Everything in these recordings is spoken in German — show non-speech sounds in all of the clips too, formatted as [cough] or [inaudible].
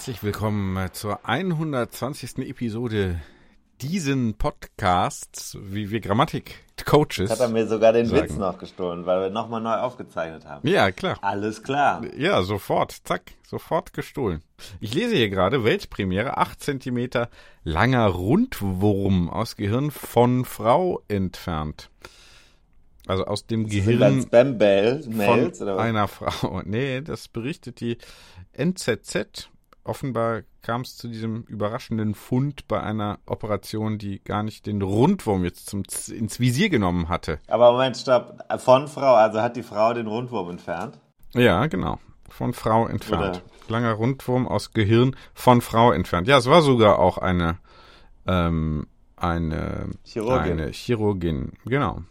Herzlich willkommen zur 120. Episode diesen Podcasts, wie wir Grammatik-Coaches. Hat er mir sogar den sagen. Witz noch gestohlen, weil wir nochmal neu aufgezeichnet haben. Ja, klar. Alles klar. Ja, sofort. Zack, sofort gestohlen. Ich lese hier gerade Weltpremiere, 8 cm langer Rundwurm aus Gehirn von Frau entfernt. Also aus dem das Gehirn Spam Mails, von einer Frau. Nee, das berichtet die NZZ offenbar kam es zu diesem überraschenden Fund bei einer Operation, die gar nicht den Rundwurm jetzt zum, ins Visier genommen hatte. Aber Moment, stopp. Von Frau, also hat die Frau den Rundwurm entfernt? Ja, genau. Von Frau entfernt. Oder? Langer Rundwurm aus Gehirn von Frau entfernt. Ja, es war sogar auch eine, ähm, eine Chirurgin. Eine Chirurgin, genau.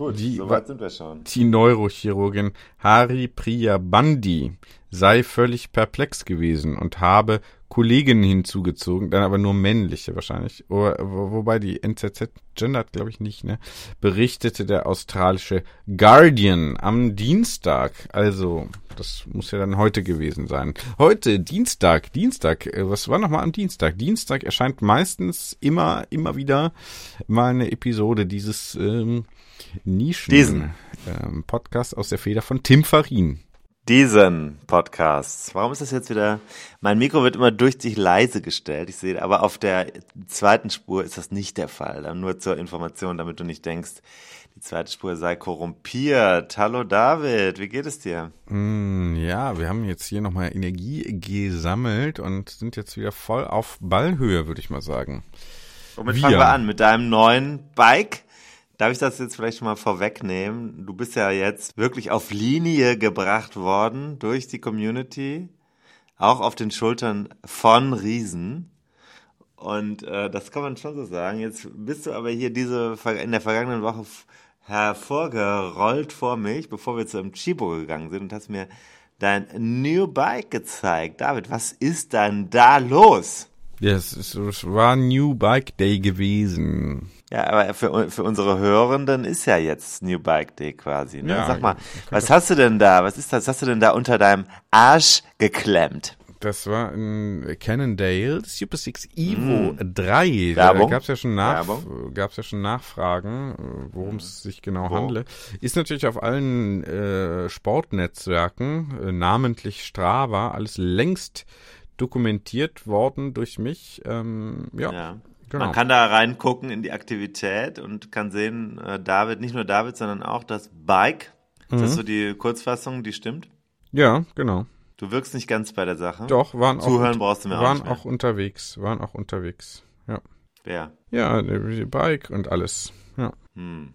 Gut, die, soweit sind wir schon. Die Neurochirurgin Hari Priya Bandi sei völlig perplex gewesen und habe Kolleginnen hinzugezogen, dann aber nur männliche wahrscheinlich. Wo, wobei die NZZ gendert, glaube ich, nicht, ne? Berichtete der australische Guardian am Dienstag. Also, das muss ja dann heute gewesen sein. Heute, Dienstag, Dienstag, äh, was war nochmal am Dienstag? Dienstag erscheint meistens immer, immer wieder mal eine Episode dieses ähm, Nischen Diesen. Ähm, Podcast aus der Feder von Tim Farin. Diesen Podcast. Warum ist das jetzt wieder? Mein Mikro wird immer durch dich leise gestellt. Ich sehe, aber auf der zweiten Spur ist das nicht der Fall. Nur zur Information, damit du nicht denkst, die zweite Spur sei korrumpiert. Hallo David, wie geht es dir? Mm, ja, wir haben jetzt hier nochmal Energie gesammelt und sind jetzt wieder voll auf Ballhöhe, würde ich mal sagen. Womit wir. fangen wir an? Mit deinem neuen Bike? Darf ich das jetzt vielleicht schon mal vorwegnehmen? Du bist ja jetzt wirklich auf Linie gebracht worden durch die Community, auch auf den Schultern von Riesen. Und äh, das kann man schon so sagen. Jetzt bist du aber hier diese in der vergangenen Woche hervorgerollt vor mich, bevor wir zum Chibo gegangen sind und hast mir dein New Bike gezeigt. David, was ist denn da los? Ja, es war New Bike Day gewesen. Ja, aber für, für unsere Hörenden ist ja jetzt New Bike Day quasi. Ne? Ja, Sag mal, was hast du denn da? Was ist das? Was hast du denn da unter deinem Arsch geklemmt? Das war ein Cannondale Super 6 Evo mm. 3. Werbung? Da gab es ja schon nach, gab's ja schon Nachfragen, worum es sich genau Wo? handle. Ist natürlich auf allen äh, Sportnetzwerken, äh, namentlich Strava, alles längst dokumentiert worden durch mich. Ähm, ja. ja. Genau. Man kann da reingucken in die Aktivität und kann sehen, äh, David, nicht nur David, sondern auch das Bike. Mhm. Ist das so die Kurzfassung, die stimmt? Ja, genau. Du wirkst nicht ganz bei der Sache. Doch, waren Zuhören auch, brauchst du mir waren auch, auch unterwegs, waren auch unterwegs. Ja. Wer? Ja, Bike und alles. Ja. Hm.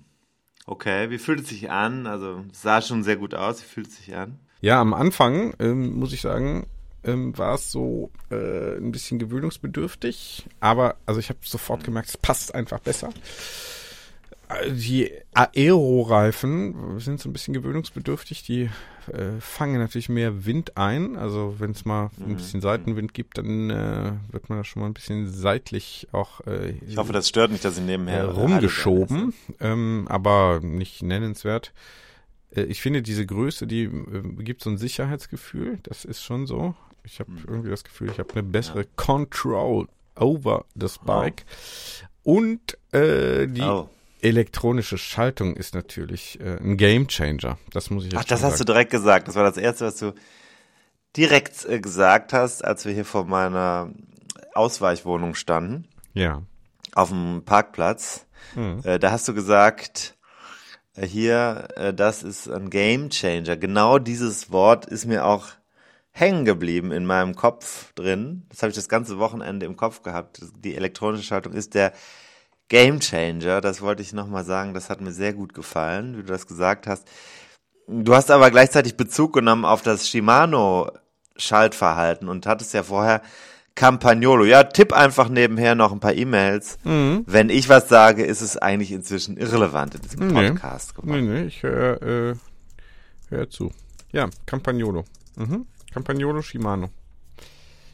Okay, wie fühlt es sich an? Also, es sah schon sehr gut aus. Wie fühlt es sich an? Ja, am Anfang ähm, muss ich sagen, ähm, war es so äh, ein bisschen gewöhnungsbedürftig. Aber also ich habe sofort gemerkt, es passt einfach besser. Äh, die Aero-Reifen sind so ein bisschen gewöhnungsbedürftig. Die äh, fangen natürlich mehr Wind ein. Also wenn es mal ein mhm. bisschen Seitenwind gibt, dann äh, wird man da schon mal ein bisschen seitlich auch. Äh, ich hoffe, das stört nicht, dass sie nebenher äh, rumgeschoben, ähm, aber nicht nennenswert. Äh, ich finde diese Größe, die gibt so ein Sicherheitsgefühl. Das ist schon so. Ich habe hm. irgendwie das Gefühl, ich habe eine bessere ja. Control over das Bike. Oh. Und äh, die, oh. elektronische Schaltung ist natürlich äh, ein Gamechanger. Das muss ich jetzt Ach, das hast du direkt gesagt. Das war das Erste, was du direkt äh, gesagt hast, als wir hier vor meiner Ausweichwohnung standen. Ja. Auf dem Parkplatz. Hm. Äh, da hast du gesagt, äh, hier, äh, das ist ein Gamechanger. Genau dieses Wort ist mir auch hängen geblieben in meinem Kopf drin. Das habe ich das ganze Wochenende im Kopf gehabt. Die elektronische Schaltung ist der Game Changer. Das wollte ich nochmal sagen. Das hat mir sehr gut gefallen, wie du das gesagt hast. Du hast aber gleichzeitig Bezug genommen auf das Shimano Schaltverhalten und hattest ja vorher Campagnolo. Ja, tipp einfach nebenher noch ein paar E-Mails. Mhm. Wenn ich was sage, ist es eigentlich inzwischen irrelevant in diesem Podcast nee. geworden. Nee, nee, ich höre äh, hör zu. Ja, Campagnolo. Mhm. Campagnolo Shimano.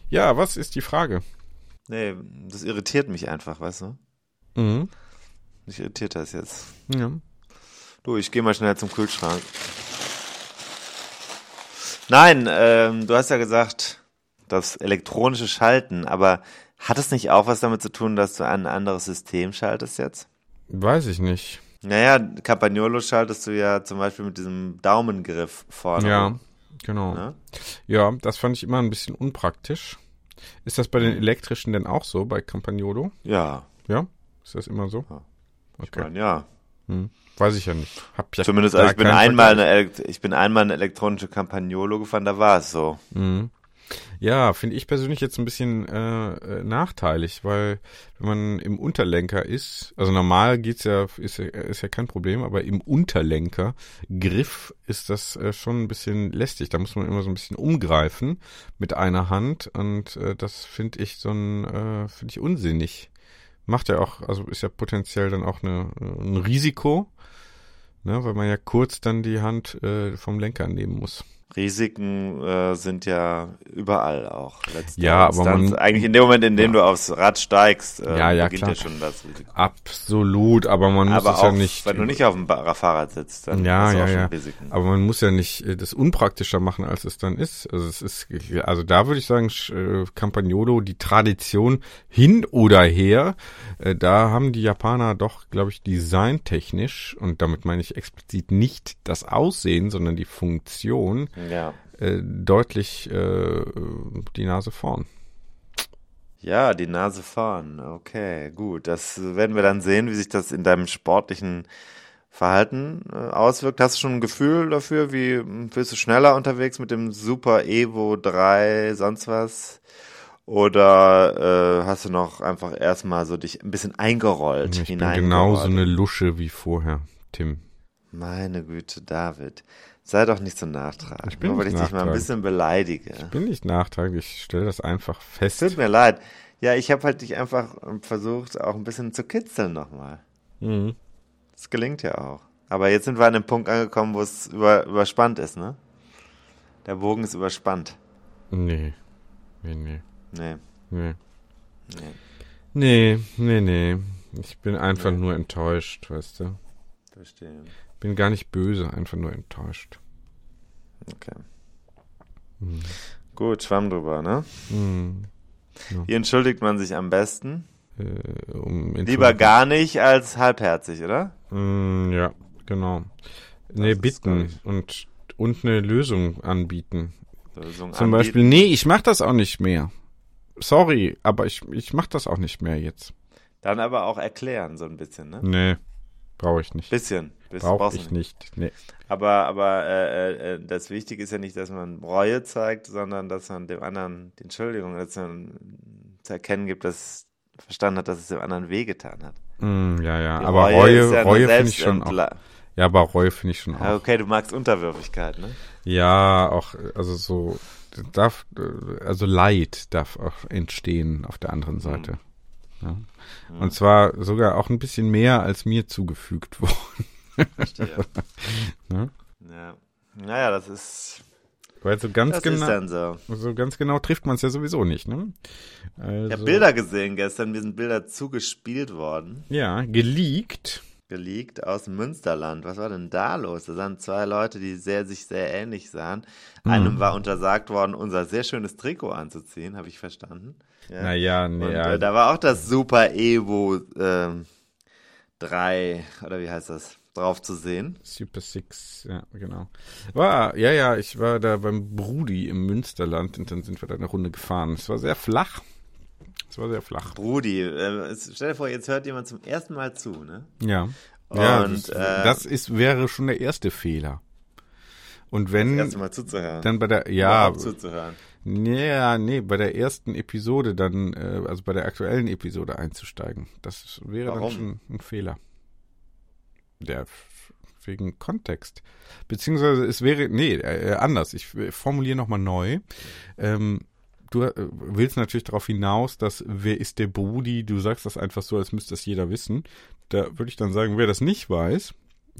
Ja, was ist die Frage? Nee, das irritiert mich einfach, weißt du? Mhm. Mich irritiert das jetzt. Ja. Du, ich gehe mal schnell zum Kühlschrank. Nein, ähm, du hast ja gesagt, das elektronische Schalten, aber hat es nicht auch was damit zu tun, dass du ein anderes System schaltest jetzt? Weiß ich nicht. Naja, Campagnolo schaltest du ja zum Beispiel mit diesem Daumengriff vorne. Ja. Genau. Ja? ja, das fand ich immer ein bisschen unpraktisch. Ist das bei den elektrischen denn auch so, bei Campagnolo? Ja. Ja? Ist das immer so? Ja. Ich okay. Mein, ja. Hm. Weiß ich ja nicht. Hab ja Zumindest, also ich bin einmal eine, ich bin einmal eine elektronische Campagnolo gefahren, da war es so. Mhm. Ja, finde ich persönlich jetzt ein bisschen äh, äh, nachteilig, weil wenn man im Unterlenker ist, also normal geht's ja, ist, ist ja kein Problem, aber im Unterlenker Griff ist das äh, schon ein bisschen lästig. Da muss man immer so ein bisschen umgreifen mit einer Hand und äh, das finde ich so ein, äh, finde ich unsinnig. Macht ja auch, also ist ja potenziell dann auch eine, ein Risiko, ne, weil man ja kurz dann die Hand äh, vom Lenker nehmen muss. Risiken äh, sind ja überall auch. Ja, aber man, eigentlich in dem Moment, in dem ja. du aufs Rad steigst, äh, ja, ja, beginnt klar. ja schon das Risiko. Absolut, aber man muss aber es ja nicht. Wenn du nicht auf dem Fahrrad sitzt, dann ja, ja, auch schon ja. Risiken. Aber man muss ja nicht äh, das unpraktischer machen, als es dann ist. Also es ist, also da würde ich sagen, äh, Campagnolo, die Tradition hin oder her, äh, da haben die Japaner doch, glaube ich, designtechnisch und damit meine ich explizit nicht das Aussehen, sondern die Funktion ja. Äh, deutlich äh, die Nase vorn. Ja, die Nase vorn. Okay, gut. Das werden wir dann sehen, wie sich das in deinem sportlichen Verhalten äh, auswirkt. Hast du schon ein Gefühl dafür, wie bist du schneller unterwegs mit dem Super Evo 3, sonst was? Oder äh, hast du noch einfach erstmal so dich ein bisschen eingerollt? Ich bin genauso eine Lusche wie vorher, Tim. Meine Güte, David. Sei doch nicht so nachtragend. Ich bin nur, weil ich dich mal ein bisschen beleidige. Ich bin nicht nachtragend, ich stelle das einfach fest. Tut mir leid. Ja, ich habe halt dich einfach versucht, auch ein bisschen zu kitzeln nochmal. Mhm. Das gelingt ja auch. Aber jetzt sind wir an dem Punkt angekommen, wo es über, überspannt ist, ne? Der Bogen ist überspannt. Nee. Nee, nee. Nee. Nee. Nee. Nee, nee, nee. Ich bin einfach nee. nur enttäuscht, weißt du. Verstehe. Bin gar nicht böse, einfach nur enttäuscht. Okay. Hm. Gut, Schwamm drüber, ne? Hm. Ja. Wie entschuldigt man sich am besten? Äh, um Lieber gar nicht als halbherzig, oder? Hm, ja, genau. Nee, bitten und, und eine Lösung anbieten. Lösung Zum anbieten. Beispiel, nee, ich mach das auch nicht mehr. Sorry, aber ich, ich mach das auch nicht mehr jetzt. Dann aber auch erklären, so ein bisschen, ne? Nee, brauche ich nicht. Bisschen. Brauche ich nicht. Nee. Aber, aber äh, äh, das Wichtige ist ja nicht, dass man Reue zeigt, sondern dass man dem anderen die Entschuldigung dass man zu erkennen gibt, dass verstanden hat, dass es dem anderen wehgetan hat. Mm, ja, ja. Die aber Reue, Reue, ja Reue finde ich schon auch. Ja, aber Reue finde ich schon auch. Okay, du magst Unterwürfigkeit, ne? Ja, auch, also so, darf, also Leid darf auch entstehen auf der anderen Seite. Mhm. Ja. Mhm. Und zwar sogar auch ein bisschen mehr, als mir zugefügt [laughs] worden. Verstehe. [laughs] ne? Ja. Naja, das ist. Weil so ganz genau, so. so. ganz genau trifft man es ja sowieso nicht, ne? Also, ich habe Bilder gesehen gestern, mir sind Bilder zugespielt worden. Ja, geleakt. Geleakt aus Münsterland. Was war denn da los? Da sahen zwei Leute, die sehr, sich sehr ähnlich sahen. Mhm. Einem war untersagt worden, unser sehr schönes Trikot anzuziehen, habe ich verstanden. Ja. Naja, nee. Und, äh, da war auch das Super Evo, ähm, 3 oder wie heißt das? Drauf zu sehen. Super Six, ja, genau. War, ja, ja, ich war da beim Brudi im Münsterland und dann sind wir da eine Runde gefahren. Es war sehr flach. Es war sehr flach. Brudi, äh, stell dir vor, jetzt hört jemand zum ersten Mal zu, ne? Ja. Und, ja, das, äh, das ist, wäre schon der erste Fehler. Und wenn. Das erste Mal zuzuhören. Dann bei der, ja. Zuzuhören. Ja, nee, bei der ersten Episode dann, äh, also bei der aktuellen Episode einzusteigen. Das wäre Warum? dann schon ein Fehler. Der wegen Kontext. Beziehungsweise es wäre, nee, äh, anders. Ich formuliere nochmal neu. Ähm, du äh, willst natürlich darauf hinaus, dass wer ist der Brudi? Du sagst das einfach so, als müsste das jeder wissen. Da würde ich dann sagen, wer das nicht weiß,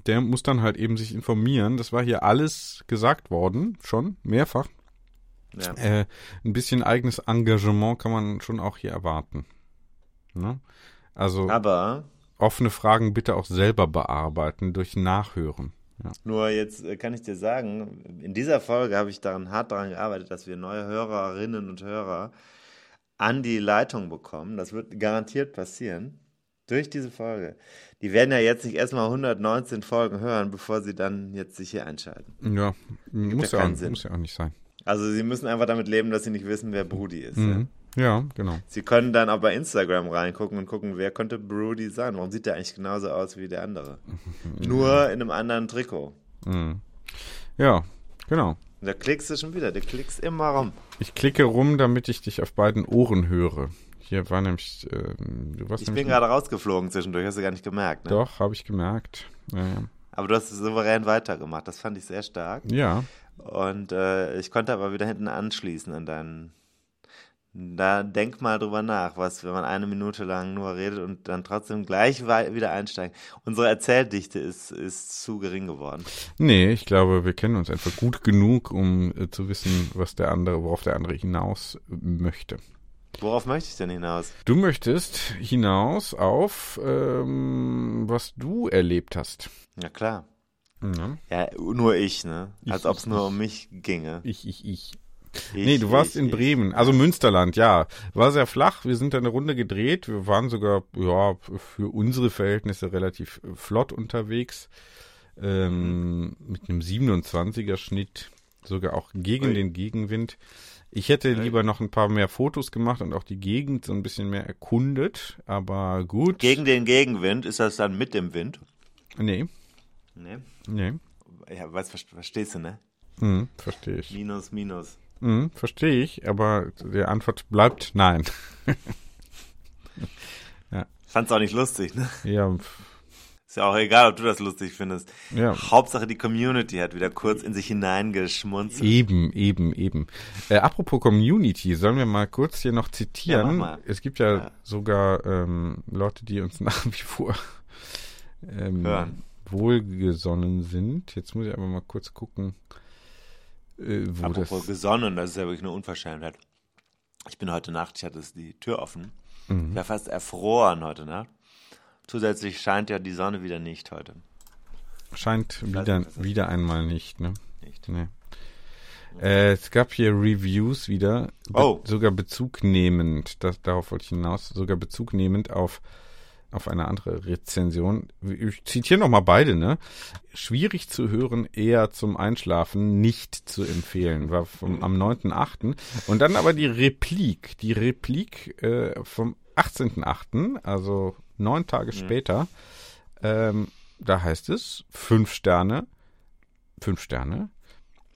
der muss dann halt eben sich informieren. Das war hier alles gesagt worden, schon mehrfach. Ja. Äh, ein bisschen eigenes Engagement kann man schon auch hier erwarten. Ne? Also Aber offene Fragen bitte auch selber bearbeiten durch Nachhören. Ja. Nur jetzt äh, kann ich dir sagen, in dieser Folge habe ich daran hart daran gearbeitet, dass wir neue Hörerinnen und Hörer an die Leitung bekommen. Das wird garantiert passieren durch diese Folge. Die werden ja jetzt nicht erstmal 119 Folgen hören, bevor sie dann jetzt sich hier einschalten. Ja, muss ja, auch, muss ja, auch, nicht sein. Also sie müssen einfach damit leben, dass sie nicht wissen, wer Brudi ist. Mhm. Ja. Ja, genau. Sie können dann auch bei Instagram reingucken und gucken, wer könnte Brudi sein. Warum sieht der eigentlich genauso aus wie der andere? [laughs] Nur in einem anderen Trikot. Mhm. Ja, genau. Da klickst du schon wieder, du klickst immer rum. Ich klicke rum, damit ich dich auf beiden Ohren höre. Hier war nämlich, äh, du warst Ich bin gerade rausgeflogen zwischendurch, hast du gar nicht gemerkt, ne? Doch, habe ich gemerkt. Ja, ja. Aber du hast souverän weitergemacht, das fand ich sehr stark. Ja. Und äh, ich konnte aber wieder hinten anschließen an deinen. Da denk mal drüber nach, was, wenn man eine Minute lang nur redet und dann trotzdem gleich wieder einsteigt. Unsere Erzähldichte ist, ist zu gering geworden. Nee, ich glaube, wir kennen uns einfach gut genug, um äh, zu wissen, was der andere, worauf der andere hinaus möchte. Worauf möchte ich denn hinaus? Du möchtest hinaus auf, ähm, was du erlebt hast. Ja, klar. Mhm. Ja, nur ich, ne? Als ob es nur um mich ginge. Ich, ich, ich. Ich, nee, du warst ich, in Bremen, also Münsterland, ja. War sehr flach, wir sind da eine Runde gedreht, wir waren sogar, ja, für unsere Verhältnisse relativ flott unterwegs. Ähm. Mit einem 27er Schnitt, sogar auch gegen Ui. den Gegenwind. Ich hätte lieber noch ein paar mehr Fotos gemacht und auch die Gegend so ein bisschen mehr erkundet, aber gut. Gegen den Gegenwind, ist das dann mit dem Wind? Nee. Nee? Nee. Ja, weißt, verstehst du, ne? Mhm, verstehe ich. Minus, minus. Mhm, verstehe ich, aber die Antwort bleibt nein. [laughs] ja. Fand's auch nicht lustig, ne? Ja, ist ja auch egal, ob du das lustig findest. Ja. Hauptsache die Community hat wieder kurz in sich hineingeschmunzelt. Eben, eben, eben. Äh, apropos Community, sollen wir mal kurz hier noch zitieren? Ja, es gibt ja, ja. sogar ähm, Leute, die uns [laughs] nach wie vor ähm, wohlgesonnen sind. Jetzt muss ich aber mal kurz gucken, äh, wo apropos das... gesonnen, das ist ja wirklich eine Unverschämtheit. Ich bin heute Nacht, ich hatte die Tür offen. Mhm. Ich war fast erfroren heute Nacht. Zusätzlich scheint ja die Sonne wieder nicht heute. Scheint wieder, wieder einmal nicht, ne? Nicht. Nee. Äh, es gab hier Reviews wieder, oh. sogar bezugnehmend, das, darauf wollte ich hinaus, sogar bezugnehmend auf, auf eine andere Rezension. Ich zitiere nochmal beide, ne? Schwierig zu hören, eher zum Einschlafen, nicht zu empfehlen, war vom, am 9.8. Und dann aber die Replik, die Replik äh, vom 18.8., also neun Tage mhm. später, ähm, da heißt es fünf Sterne, fünf Sterne,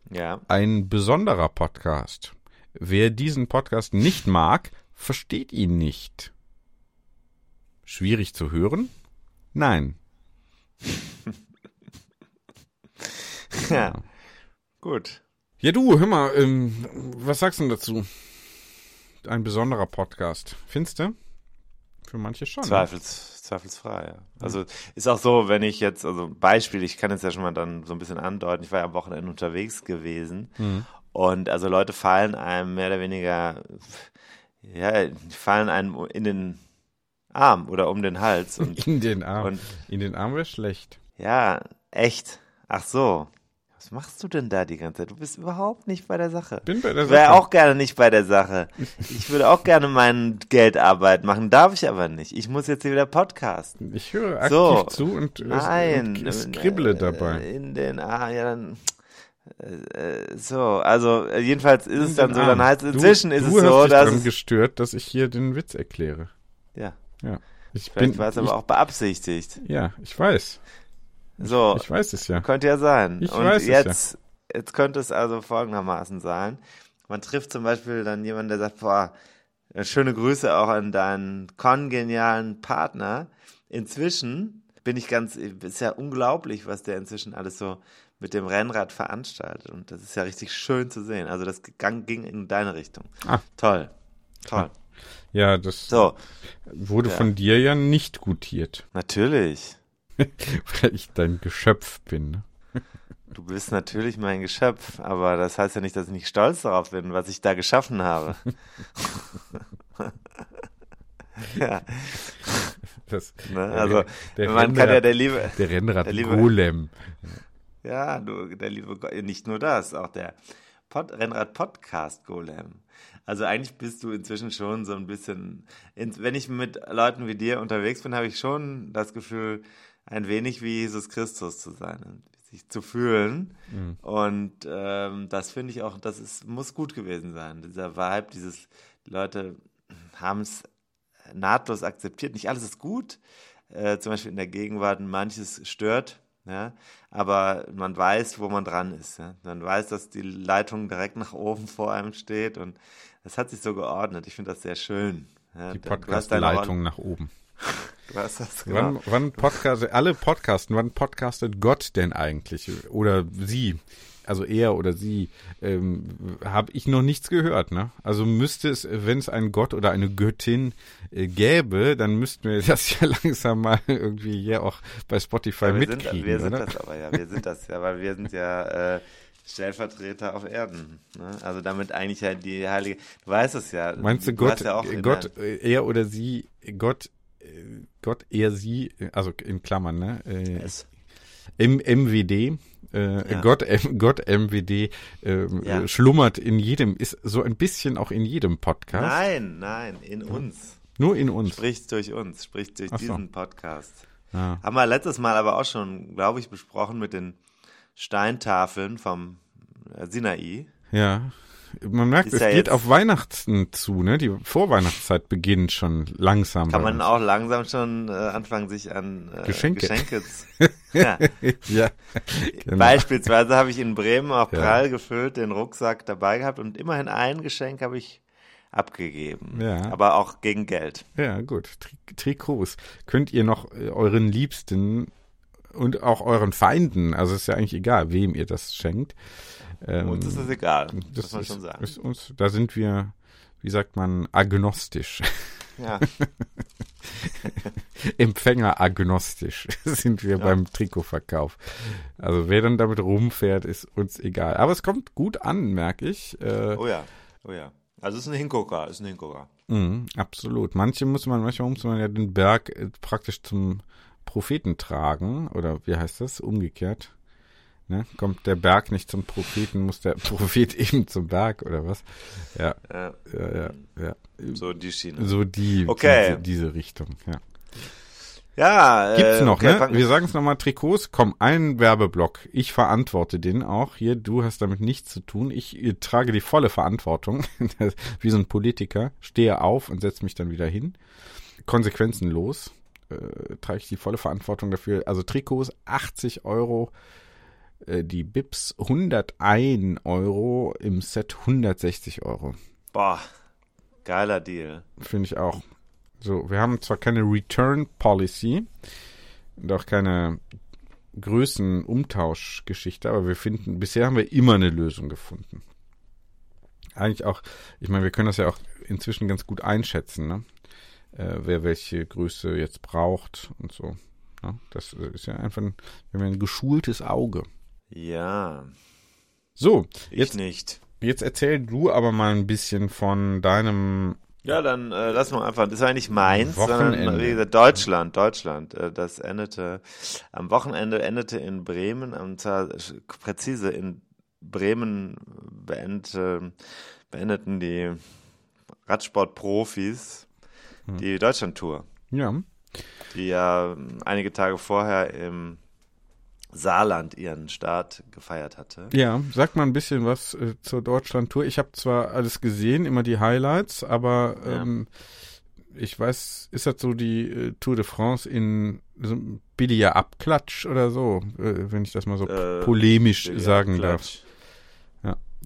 ja. ein besonderer Podcast. Wer diesen Podcast nicht mag, versteht ihn nicht. Schwierig zu hören? Nein. [laughs] ja. Gut. Ja, du, hör mal, ähm, was sagst du dazu? Ein besonderer Podcast. Findest du? Für manche schon. Ne? Zweifels, zweifelsfrei, ja. Also ist auch so, wenn ich jetzt, also Beispiel, ich kann jetzt ja schon mal dann so ein bisschen andeuten, ich war ja am Wochenende unterwegs gewesen mhm. und also Leute fallen einem mehr oder weniger, ja, fallen einem in den Arm oder um den Hals. Und, [laughs] in den Arm. Und, in den Arm wäre schlecht. Ja, echt. Ach so. Was machst du denn da die ganze Zeit? Du bist überhaupt nicht bei der Sache. Bin bei der ich wäre Sache. auch gerne nicht bei der Sache. [laughs] Ich würde auch gerne meine Geldarbeit machen, darf ich aber nicht. Ich muss jetzt hier wieder podcasten. Ich höre aktiv So. zu und, Nein. und skribble äh, dabei. In den, ah, ja, dann, äh, so, also äh, jedenfalls ist es dann so, dann heißt du- inzwischen ist du es so, dass daran es, gestört, dass ich hier den Witz erkläre. ja, Ja. Ich vielleicht war es ich, aber auch beabsichtigt. ja, ich weiß. So, Ich weiß es ja. könnte ja sein. Ich Und weiß es jetzt, jetzt könnte es also folgendermaßen sein. Man trifft zum Beispiel dann jemanden, der sagt, boah, äh, schöne Grüße auch an deinen kongenialen Partner. Inzwischen bin ich ganz, ist ja unglaublich, was der inzwischen alles so mit dem Rennrad veranstaltet. Und das ist ja richtig schön zu sehen. Also das ging in deine Richtung. Ah. Toll. Toll. Ja, das So, wurde Ja. von dir ja nicht gutiert, [laughs] natürlich. weil ich dein Geschöpf bin. ne? Du bist natürlich mein Geschöpf, aber das heißt ja nicht, dass ich nicht stolz darauf bin, was ich da geschaffen habe. [laughs] ja, Das, ne? also der man kann ja Rennrad- der liebe, der Rennrad der liebe- Golem. ja, du, der liebe, nicht nur das, auch der Pod, Rennrad Podcast Golem. Also eigentlich bist du inzwischen schon so ein bisschen, wenn ich mit Leuten wie dir unterwegs bin, habe ich schon das Gefühl, ein wenig wie Jesus Christus zu sein und sich zu fühlen. Und ähm, das finde ich auch, das ist, muss gut gewesen sein. Dieser Vibe, dieses, die Leute haben es nahtlos akzeptiert. Nicht alles ist gut, äh, zum Beispiel in der Gegenwart, manches stört, ja, aber man weiß, wo man dran ist. Ja. Man weiß, dass die Leitung direkt nach oben vor einem steht und das hat sich so geordnet. Ich finde das sehr schön. Ja, Die Podcast-Leitung nach oben. [laughs] Du hast das Wann, genau. wann Podcast, alle Podcasten, wann podcastet Gott denn eigentlich? Oder sie? Also er oder sie, ähm, habe ich noch nichts gehört, ne? Also müsste es, wenn es einen Gott oder eine Göttin äh, gäbe, dann müssten wir [laughs] das ja langsam mal irgendwie hier auch bei Spotify Ja, wir sind, mitkriegen, wir sind oder? das aber ja, wir sind das ja, weil wir sind ja äh, Stellvertreter auf Erden. Ne? Also damit eigentlich ja die heilige, du weißt es ja. Meinst du hast Gott, ja in Gott, äh, er oder sie, Gott, äh, Gott, er, sie, äh, also in Klammern, ne? Äh, Es. M MWD, äh, Ja. Gott, M Gott MWD ähm, Ja. äh, schlummert in jedem, ist so ein bisschen auch in jedem Podcast. Nein, nein, in uns. Nur in uns. Spricht durch uns, spricht durch Ach so. diesen Podcast. Ja. Haben wir letztes Mal aber auch schon, glaube ich, besprochen mit den Steintafeln vom äh, Sinai. ja. Man merkt, Ist es ja geht auf Weihnachten zu, ne? Die Vorweihnachtszeit beginnt schon langsam. Kann man uns. auch langsam schon äh, anfangen, sich an äh, Geschenke. Geschenke zu- [laughs] ja. ja. genau. Beispielsweise habe ich in Bremen auch Ja. prall gefüllt den Rucksack dabei gehabt und immerhin ein Geschenk habe ich abgegeben. Ja. Aber auch gegen Geld. Ja, gut. Tri Trikots könnt ihr noch äh, euren Liebsten und auch euren Feinden, also ist ja eigentlich egal, wem ihr das schenkt. Ähm, Uns ist das egal, das muss man schon sagen. Uns, da sind wir, wie sagt man, agnostisch. Ja. [laughs] Empfänger agnostisch [laughs] sind wir beim Trikotverkauf. Also wer dann damit rumfährt, ist uns egal. Aber es kommt gut an, merke ich. Äh, Oh ja, oh ja. Also es ist ein Hingucker, ist ein Hingucker. Mhm, absolut. Manche muss man, manchmal muss man ja den Berg äh, praktisch zum Propheten tragen. Oder wie heißt das? Umgekehrt. Ne? Kommt der Berg nicht zum Propheten, muss der [laughs] Prophet eben zum Berg oder was? Ja, Ja, ja, ja. ja. so die Schiene. So die, Okay. diese, diese Richtung, ja. Ja, Gibt's äh, noch, okay, ne? Wir sagen es nochmal, Trikots, komm, einen Werbeblock. Ich verantworte den auch. Hier, du hast damit nichts zu tun. Ich äh, trage die volle Verantwortung. [laughs] Wie so ein Politiker. Stehe auf und setze mich dann wieder hin. Konsequenzenlos äh, trage ich die volle Verantwortung dafür. Also Trikots 80 Euro, die Bips 101 Euro, im Set 160 Euro. Boah, geiler Deal. Finde ich auch. So, wir haben zwar keine Return Policy und auch keine Größenumtauschgeschichte, aber wir finden, bisher haben wir immer eine Lösung gefunden. Eigentlich auch, ich meine, wir können das ja auch inzwischen ganz gut einschätzen, ne? Äh, wer welche Größe jetzt braucht und so. Ne? Das ist ja einfach ein, wir haben ein geschultes Auge. Ja, So, ich jetzt nicht. Jetzt erzähl du aber mal ein bisschen von deinem Ja, dann äh, lass mal einfach, das war nicht Mainz, Wochenende. sondern wie gesagt, Deutschland, Deutschland. Äh, das endete, am Wochenende endete in Bremen, und zwar präzise in Bremen beendete, beendeten die Radsportprofis hm. die Deutschlandtour. Ja. Die ja einige Tage vorher im Saarland ihren Start gefeiert hatte. Ja, sag mal ein bisschen was äh, zur Deutschland-Tour. Ich habe zwar alles gesehen, immer die Highlights, aber ja. ähm, ich weiß, ist das so die äh, Tour de France in so billiger Abklatsch oder so, äh, wenn ich das mal so äh, polemisch sagen darf?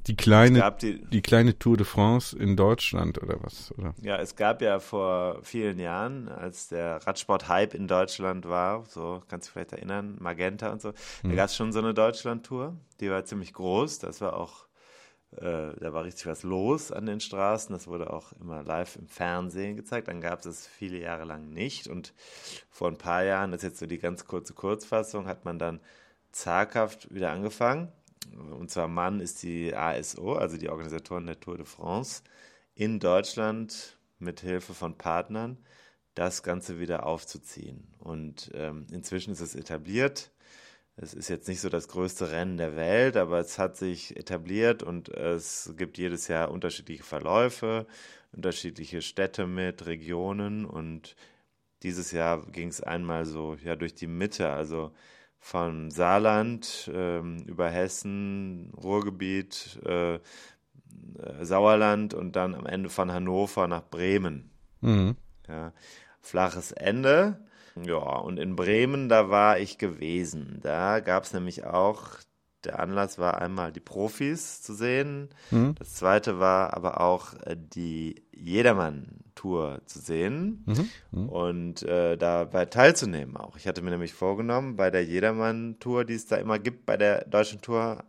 Die kleine, die, die, kleine Tour de France in Deutschland oder was? Oder? Ja, es gab ja vor vielen Jahren, als der Radsport-Hype in Deutschland war, so kannst du dich vielleicht erinnern, Magenta und so, hm. da gab es schon so eine Deutschland-Tour, die war ziemlich groß, das war auch, äh, da war richtig was los an den Straßen, das wurde auch immer live im Fernsehen gezeigt, dann gab es es viele Jahre lang nicht und vor ein paar Jahren, das ist jetzt so die ganz kurze Kurzfassung, hat man dann zaghaft wieder angefangen und zwar Mann ist die ASO, also die Organisatoren der Tour de France, in Deutschland mit Hilfe von Partnern das Ganze wieder aufzuziehen. Und ähm, inzwischen ist es etabliert. Es ist jetzt nicht so das größte Rennen der Welt, aber es hat sich etabliert und es gibt jedes Jahr unterschiedliche Verläufe, unterschiedliche Städte mit, Regionen und dieses Jahr ging es einmal so ja durch die Mitte, also von Saarland ähm, über Hessen, Ruhrgebiet, äh, äh, Sauerland und dann am Ende von Hannover nach Bremen. Mhm. Ja, flaches Ende. Ja, und in Bremen, da war ich gewesen. Da gab es nämlich auch, der Anlass war einmal die Profis zu sehen. Mhm. Das zweite war aber auch äh, die Jedermann Tour zu sehen mhm. Mhm. und äh, dabei teilzunehmen auch. Ich hatte mir nämlich vorgenommen, bei der Jedermann-Tour, die es da immer gibt, bei der deutschen Tour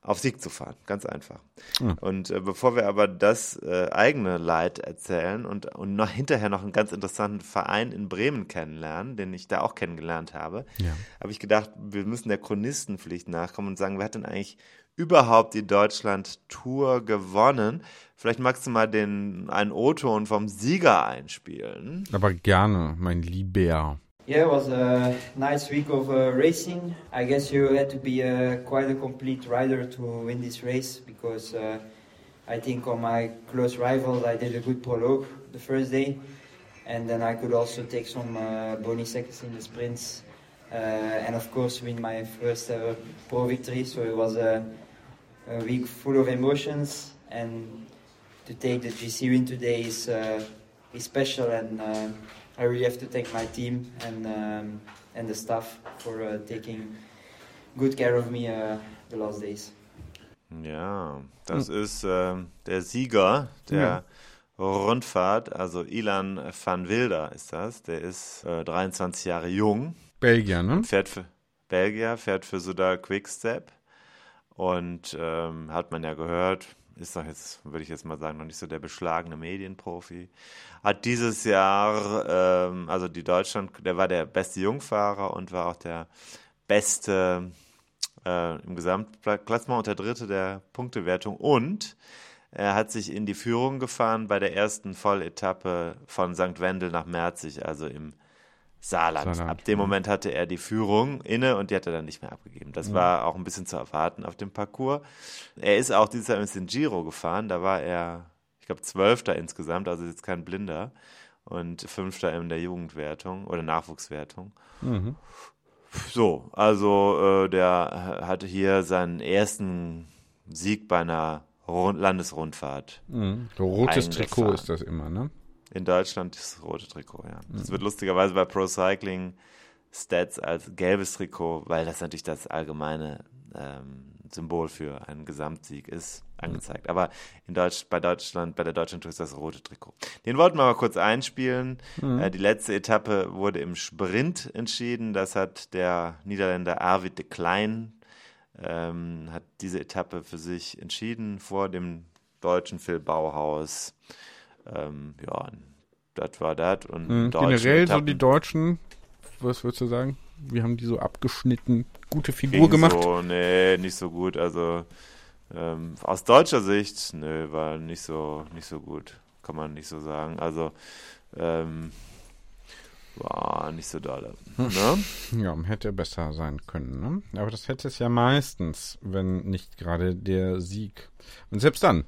auf Sieg zu fahren. Ganz einfach. Mhm. Und äh, bevor wir aber das äh, eigene Leid erzählen und, und noch hinterher noch einen ganz interessanten Verein in Bremen kennenlernen, den ich da auch kennengelernt habe, ja. habe ich gedacht, wir müssen der Chronistenpflicht nachkommen und sagen, wer hat denn eigentlich überhaupt die Deutschland-Tour gewonnen? Vielleicht magst du mal den, einen O-Ton vom Sieger einspielen. Aber gerne, mein Lieber. Yeah, it was a nice week of uh, racing. I guess you had to be a, quite a complete rider to win this race because uh, I think on my close rivals I did a good prologue the first day, and then I could also take some uh, bony seconds in the sprints, uh, and of course win my first ever pro victory. So it was a, a week full of emotions and to take the GC win today is uh, is special, and uh, I really have to thank my team and um, and the staff for uh, taking good care of me uh, the last days. Ja, das mhm. ist äh, der Sieger der ja. Rundfahrt, also Ilan van Wilder ist das. Der ist äh, 23 Jahre jung. Belgier, ne? Fährt für Belgier, fährt für Suda Quickstep und ähm, hat man ja gehört, ist doch jetzt, würde ich jetzt mal sagen, noch nicht so der beschlagene Medienprofi. Hat dieses Jahr, ähm, also die Deutschland, der war der beste Jungfahrer und war auch der beste äh, im Gesamtklassement und der dritte der Punktewertung und er hat sich in die Führung gefahren bei der ersten Volletappe von St. Wendel nach Merzig, also im Saarland. Saarland. Ab dem Moment hatte er die Führung inne und die hat er dann nicht mehr abgegeben. Das mhm. war auch ein bisschen zu erwarten auf dem Parcours. Er ist auch dieses Jahr in Giro gefahren. Da war er, ich glaube, Zwölfter insgesamt, also jetzt kein Blinder. Und Fünfter in der Jugendwertung oder Nachwuchswertung. Mhm. So, also äh, der hatte hier seinen ersten Sieg bei einer Rund Landesrundfahrt. Mhm. So rotes Trikot ist das immer, ne? In Deutschland das rote Trikot, ja. Mhm. Das wird lustigerweise bei Pro Cycling Stats als gelbes Trikot, weil das natürlich das allgemeine ähm, Symbol für einen Gesamtsieg ist, angezeigt. Mhm. Aber in Deutsch, bei Deutschland, bei der Deutschen Tour ist das rote Trikot. Den wollten wir mal kurz einspielen. Mhm. Äh, die letzte Etappe wurde im Sprint entschieden. Das hat der Niederländer Arvid de Klein ähm, hat diese Etappe für sich entschieden vor dem deutschen Phil Bauhaus. Ähm, ja, das war das. Und mhm, generell Etappen. so die Deutschen, was würdest du sagen? Wir haben die so abgeschnitten, gute Figur gemacht. So, nee, nicht so gut. Also ähm, aus deutscher Sicht, nee, war nicht so, nicht so gut. kann man nicht so sagen. Also, ähm, war nicht so dolle. Ne? Ja, hätte besser sein können. Ne? Aber das hätte es ja meistens, wenn nicht gerade der Sieg. Und selbst dann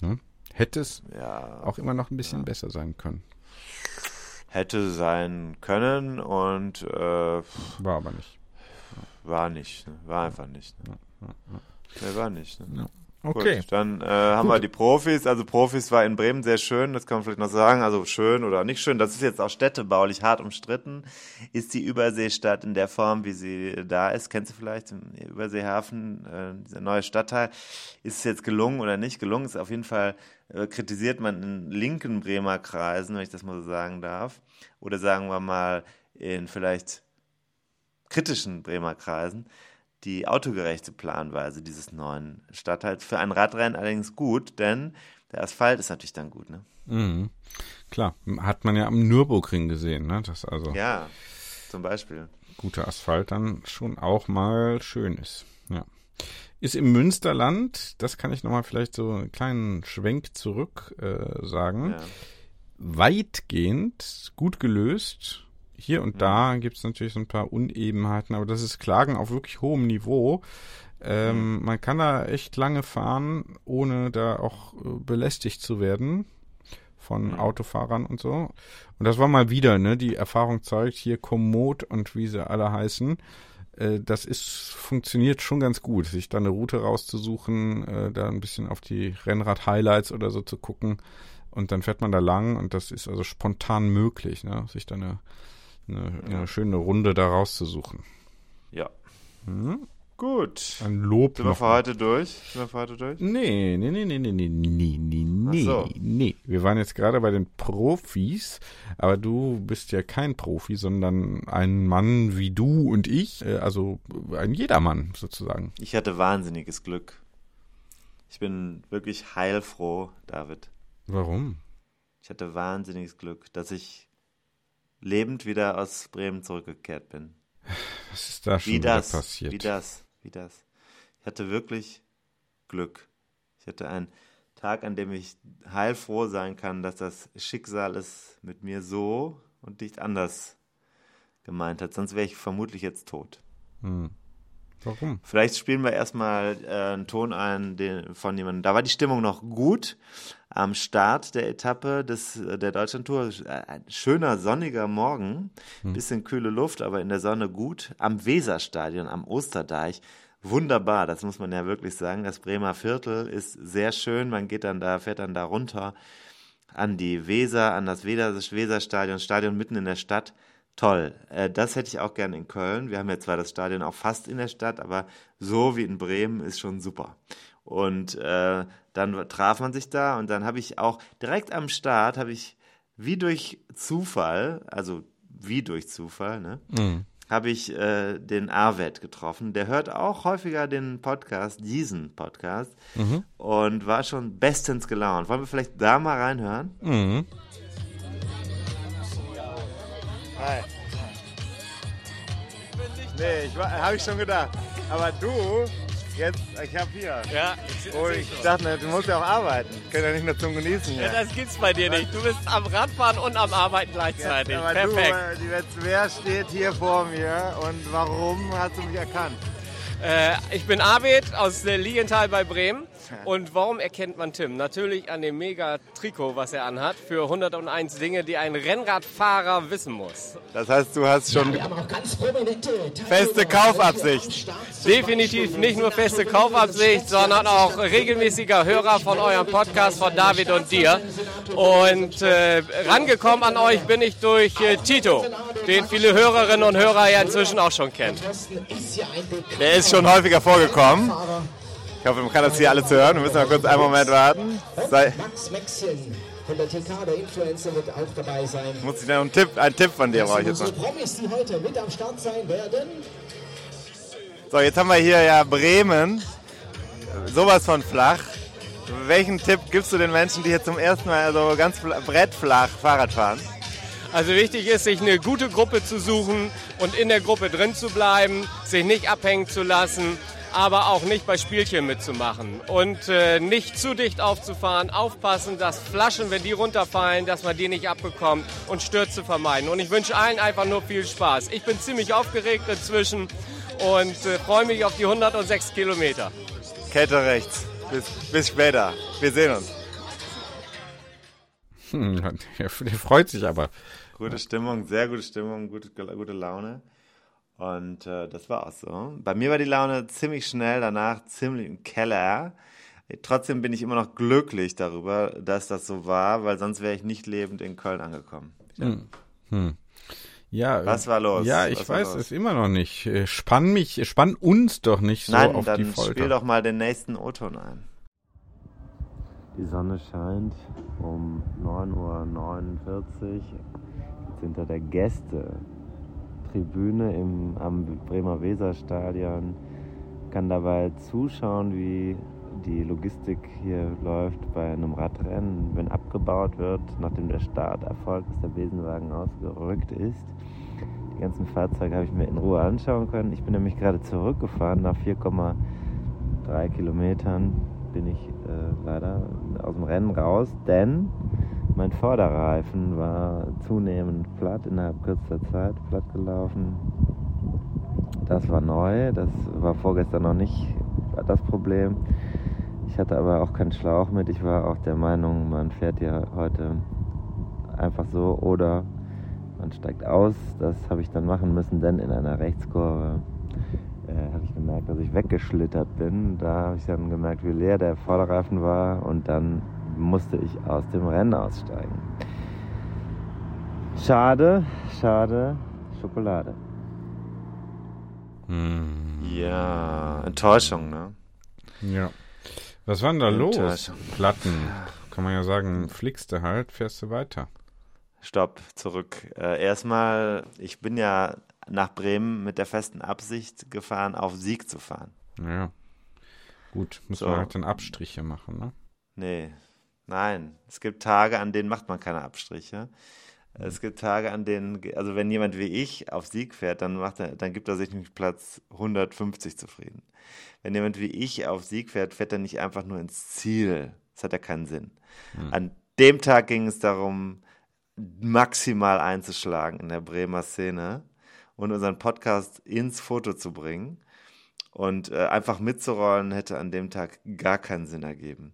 ne, hätte es ja, auch immer noch ein bisschen ja. besser sein können. Hätte sein können und äh, war aber nicht. War nicht. Ne? War einfach nicht. Ne? Ja, war nicht. Ne? Okay. Gut, dann äh, haben Gut. wir die Profis. Also Profis war in Bremen sehr schön, das kann man vielleicht noch sagen. Also schön oder nicht schön. Das ist jetzt auch städtebaulich hart umstritten. Ist die Überseestadt in der Form, wie sie da ist? Kennst du vielleicht den Überseehafen, äh, dieser neue Stadtteil? Ist es jetzt gelungen oder nicht gelungen? Ist auf jeden Fall äh, kritisiert man in linken Bremer Kreisen, wenn ich das mal so sagen darf. Oder sagen wir mal in vielleicht kritischen Bremer Kreisen die autogerechte Planweise dieses neuen Stadtteils. Für ein Radrennen allerdings gut, denn der Asphalt ist natürlich dann gut, ne? Mhm. Klar, hat man ja am Nürburgring gesehen, ne? Das also ja, zum Beispiel. Guter Asphalt dann schon auch mal schön ist. Ja. Ist im Münsterland, das kann ich nochmal vielleicht so einen kleinen Schwenk zurück äh, sagen, ja. weitgehend gut gelöst hier und da mhm. gibt es natürlich so ein paar Unebenheiten, aber das ist Klagen auf wirklich hohem Niveau. Ähm, mhm. Man kann da echt lange fahren, ohne da auch äh, belästigt zu werden von mhm. Autofahrern und so. Und das war mal wieder, ne? Die Erfahrung zeigt hier Komoot und wie sie alle heißen. Äh, das ist, funktioniert schon ganz gut, sich da eine Route rauszusuchen, äh, da ein bisschen auf die Rennrad-Highlights oder so zu gucken. Und dann fährt man da lang und das ist also spontan möglich, ne? sich da eine eine, eine schöne Runde da rauszusuchen. Ja. Hm? Gut. Ein Lob. Sind wir für heute durch? Sind wir für heute durch? Nee, nee, nee, nee, nee, nee, nee, nee, so. nee. Wir waren jetzt gerade bei den Profis, aber du bist ja kein Profi, sondern ein Mann wie du und ich, äh, also ein jedermann sozusagen. Ich hatte wahnsinniges Glück. Ich bin wirklich heilfroh, David. Warum? Ich hatte wahnsinniges Glück, dass ich lebend wieder aus Bremen zurückgekehrt bin. [sighs] Was ist da schon wie das, passiert? Wie das, wie das. Ich hatte wirklich Glück. Ich hatte einen Tag, an dem ich heilfroh sein kann, dass das Schicksal es mit mir so und nicht anders gemeint hat. Sonst wäre ich vermutlich jetzt tot. Hm. Warum? Vielleicht spielen wir erstmal äh, einen Ton ein den, von jemandem. Da war die Stimmung noch gut am Start der Etappe des, äh, der Deutschlandtour. Ein schöner sonniger Morgen, hm. bisschen kühle Luft, aber in der Sonne gut. Am Weserstadion, am Osterdeich. Wunderbar, das muss man ja wirklich sagen. Das Bremer Viertel ist sehr schön. Man geht dann da, fährt dann da runter an die Weser, an das Weserstadion, Stadion mitten in der Stadt toll. Äh, das hätte ich auch gerne in Köln. Wir haben ja zwar das Stadion auch fast in der Stadt, aber so wie in Bremen ist schon super. Und äh, dann traf man sich da und dann habe ich auch direkt am Start, habe ich wie durch Zufall, also wie durch Zufall, ne? Mhm. habe ich äh, den Arvet getroffen. Der hört auch häufiger den Podcast, diesen Podcast, mhm. und war schon bestens gelaunt. Wollen wir vielleicht da mal reinhören? Mhm. Hi. Nee, ich habe ich schon gedacht. Aber du, jetzt, ich habe hier. Ja, ich, oh, ich dachte, du musst ja auch arbeiten. Ich kann ja nicht nur zum Genießen hier. Ja, das gibt's bei dir nicht. Du bist am Radfahren und am Arbeiten gleichzeitig. Ja, aber Perfekt. Du, äh, wer steht hier vor mir und warum hast du mich erkannt? Äh, ich bin Arvid aus Lienthal bei Bremen. Und warum erkennt man Tim? Natürlich an dem Mega-Trikot, was er anhat, für 101 Dinge, die ein Rennradfahrer wissen muss. Das heißt, du hast schon feste Kaufabsicht. Definitiv nicht nur feste Kaufabsicht, sondern auch regelmäßiger Hörer von eurem Podcast von David und dir. Und äh, rangekommen an euch bin ich durch äh, Tito, den viele Hörerinnen und Hörer ja inzwischen auch schon kennen. Der ist schon häufiger vorgekommen. Ich hoffe, man kann das hier alle zu hören. Wir müssen mal kurz einen Moment warten. Sei Max Maxchen von der TK, der Influencer, wird auch dabei sein. Muss ich noch einen Tipp, einen Tipp von dir brauche ich jetzt noch. Promis, die heute mit am Start sein werden. So, jetzt haben wir hier ja Bremen. Sowas von flach. Welchen Tipp gibst du den Menschen, die hier zum ersten Mal also ganz brettflach Fahrrad fahren? Also wichtig ist, sich eine gute Gruppe zu suchen und in der Gruppe drin zu bleiben, sich nicht abhängen zu lassen aber auch nicht bei Spielchen mitzumachen und äh, nicht zu dicht aufzufahren, aufpassen, dass Flaschen, wenn die runterfallen, dass man die nicht abbekommt und Stürze vermeiden. Und ich wünsche allen einfach nur viel Spaß. Ich bin ziemlich aufgeregt inzwischen und äh, freue mich auf die 106 Kilometer. Kette rechts. Bis, bis später. Wir sehen uns. Hm, der, [laughs] der freut sich aber. Gute Stimmung, sehr gute Stimmung, gute, gute Laune. Und äh, das war auch so. Bei mir war die Laune ziemlich schnell, danach ziemlich im Keller. Trotzdem bin ich immer noch glücklich darüber, dass das so war, weil sonst wäre ich nicht lebend in Köln angekommen. Hm. Hm. Ja, was war los? Ja, ich weiß es immer noch nicht. Äh, spann mich, spann uns doch nicht so Nein, auf die Folter. Spiel doch mal den nächsten O-Ton ein. Die Sonne scheint um 9.49 Uhr hinter der Gäste-Tribüne im, am Bremer Weserstadion. Kann dabei zuschauen, wie die Logistik hier läuft bei einem Radrennen, wenn abgebaut wird, nachdem der Start erfolgt ist, der Besenwagen ausgerückt ist. Die ganzen Fahrzeuge habe ich mir in Ruhe anschauen können. Ich bin nämlich gerade zurückgefahren nach 4,3 Kilometern bin ich äh, leider aus dem Rennen raus, denn mein Vorderreifen war zunehmend platt, innerhalb kürzester Zeit platt gelaufen. Das war neu, das war vorgestern noch nicht das Problem. Ich hatte aber auch keinen Schlauch mit. Ich war auch der Meinung, man fährt ja heute einfach so oder man steigt aus. Das habe ich dann machen müssen, denn in einer Rechtskurve äh, habe ich gemerkt, dass ich weggeschlittert bin. Da habe ich dann gemerkt, wie leer der Vorderreifen war und dann musste ich aus dem Rennen aussteigen. Schade, schade, Schokolade. Hm. Ja, Enttäuschung, ne? Ja. Was war denn da los? Platten. Kann man ja sagen, fliegst du halt, fährst du weiter. Stopp, zurück. Äh, erstmal, ich bin ja nach Bremen mit der festen Absicht gefahren, auf Sieg zu fahren. Ja. Gut, muss so. man halt dann Abstriche machen, ne? Nee. Nein. Es gibt Tage, an denen macht man keine Abstriche. Es gibt Tage, an denen, also wenn jemand wie ich auf Sieg fährt, dann macht er, dann gibt er sich mit Platz 150 zufrieden. Wenn jemand wie ich auf Sieg fährt, fährt er nicht einfach nur ins Ziel. Das hat ja keinen Sinn. Hm. An dem Tag ging es darum, maximal einzuschlagen in der Bremer Szene und unseren Podcast ins Foto zu bringen. Und äh, einfach mitzurollen hätte an dem Tag gar keinen Sinn ergeben.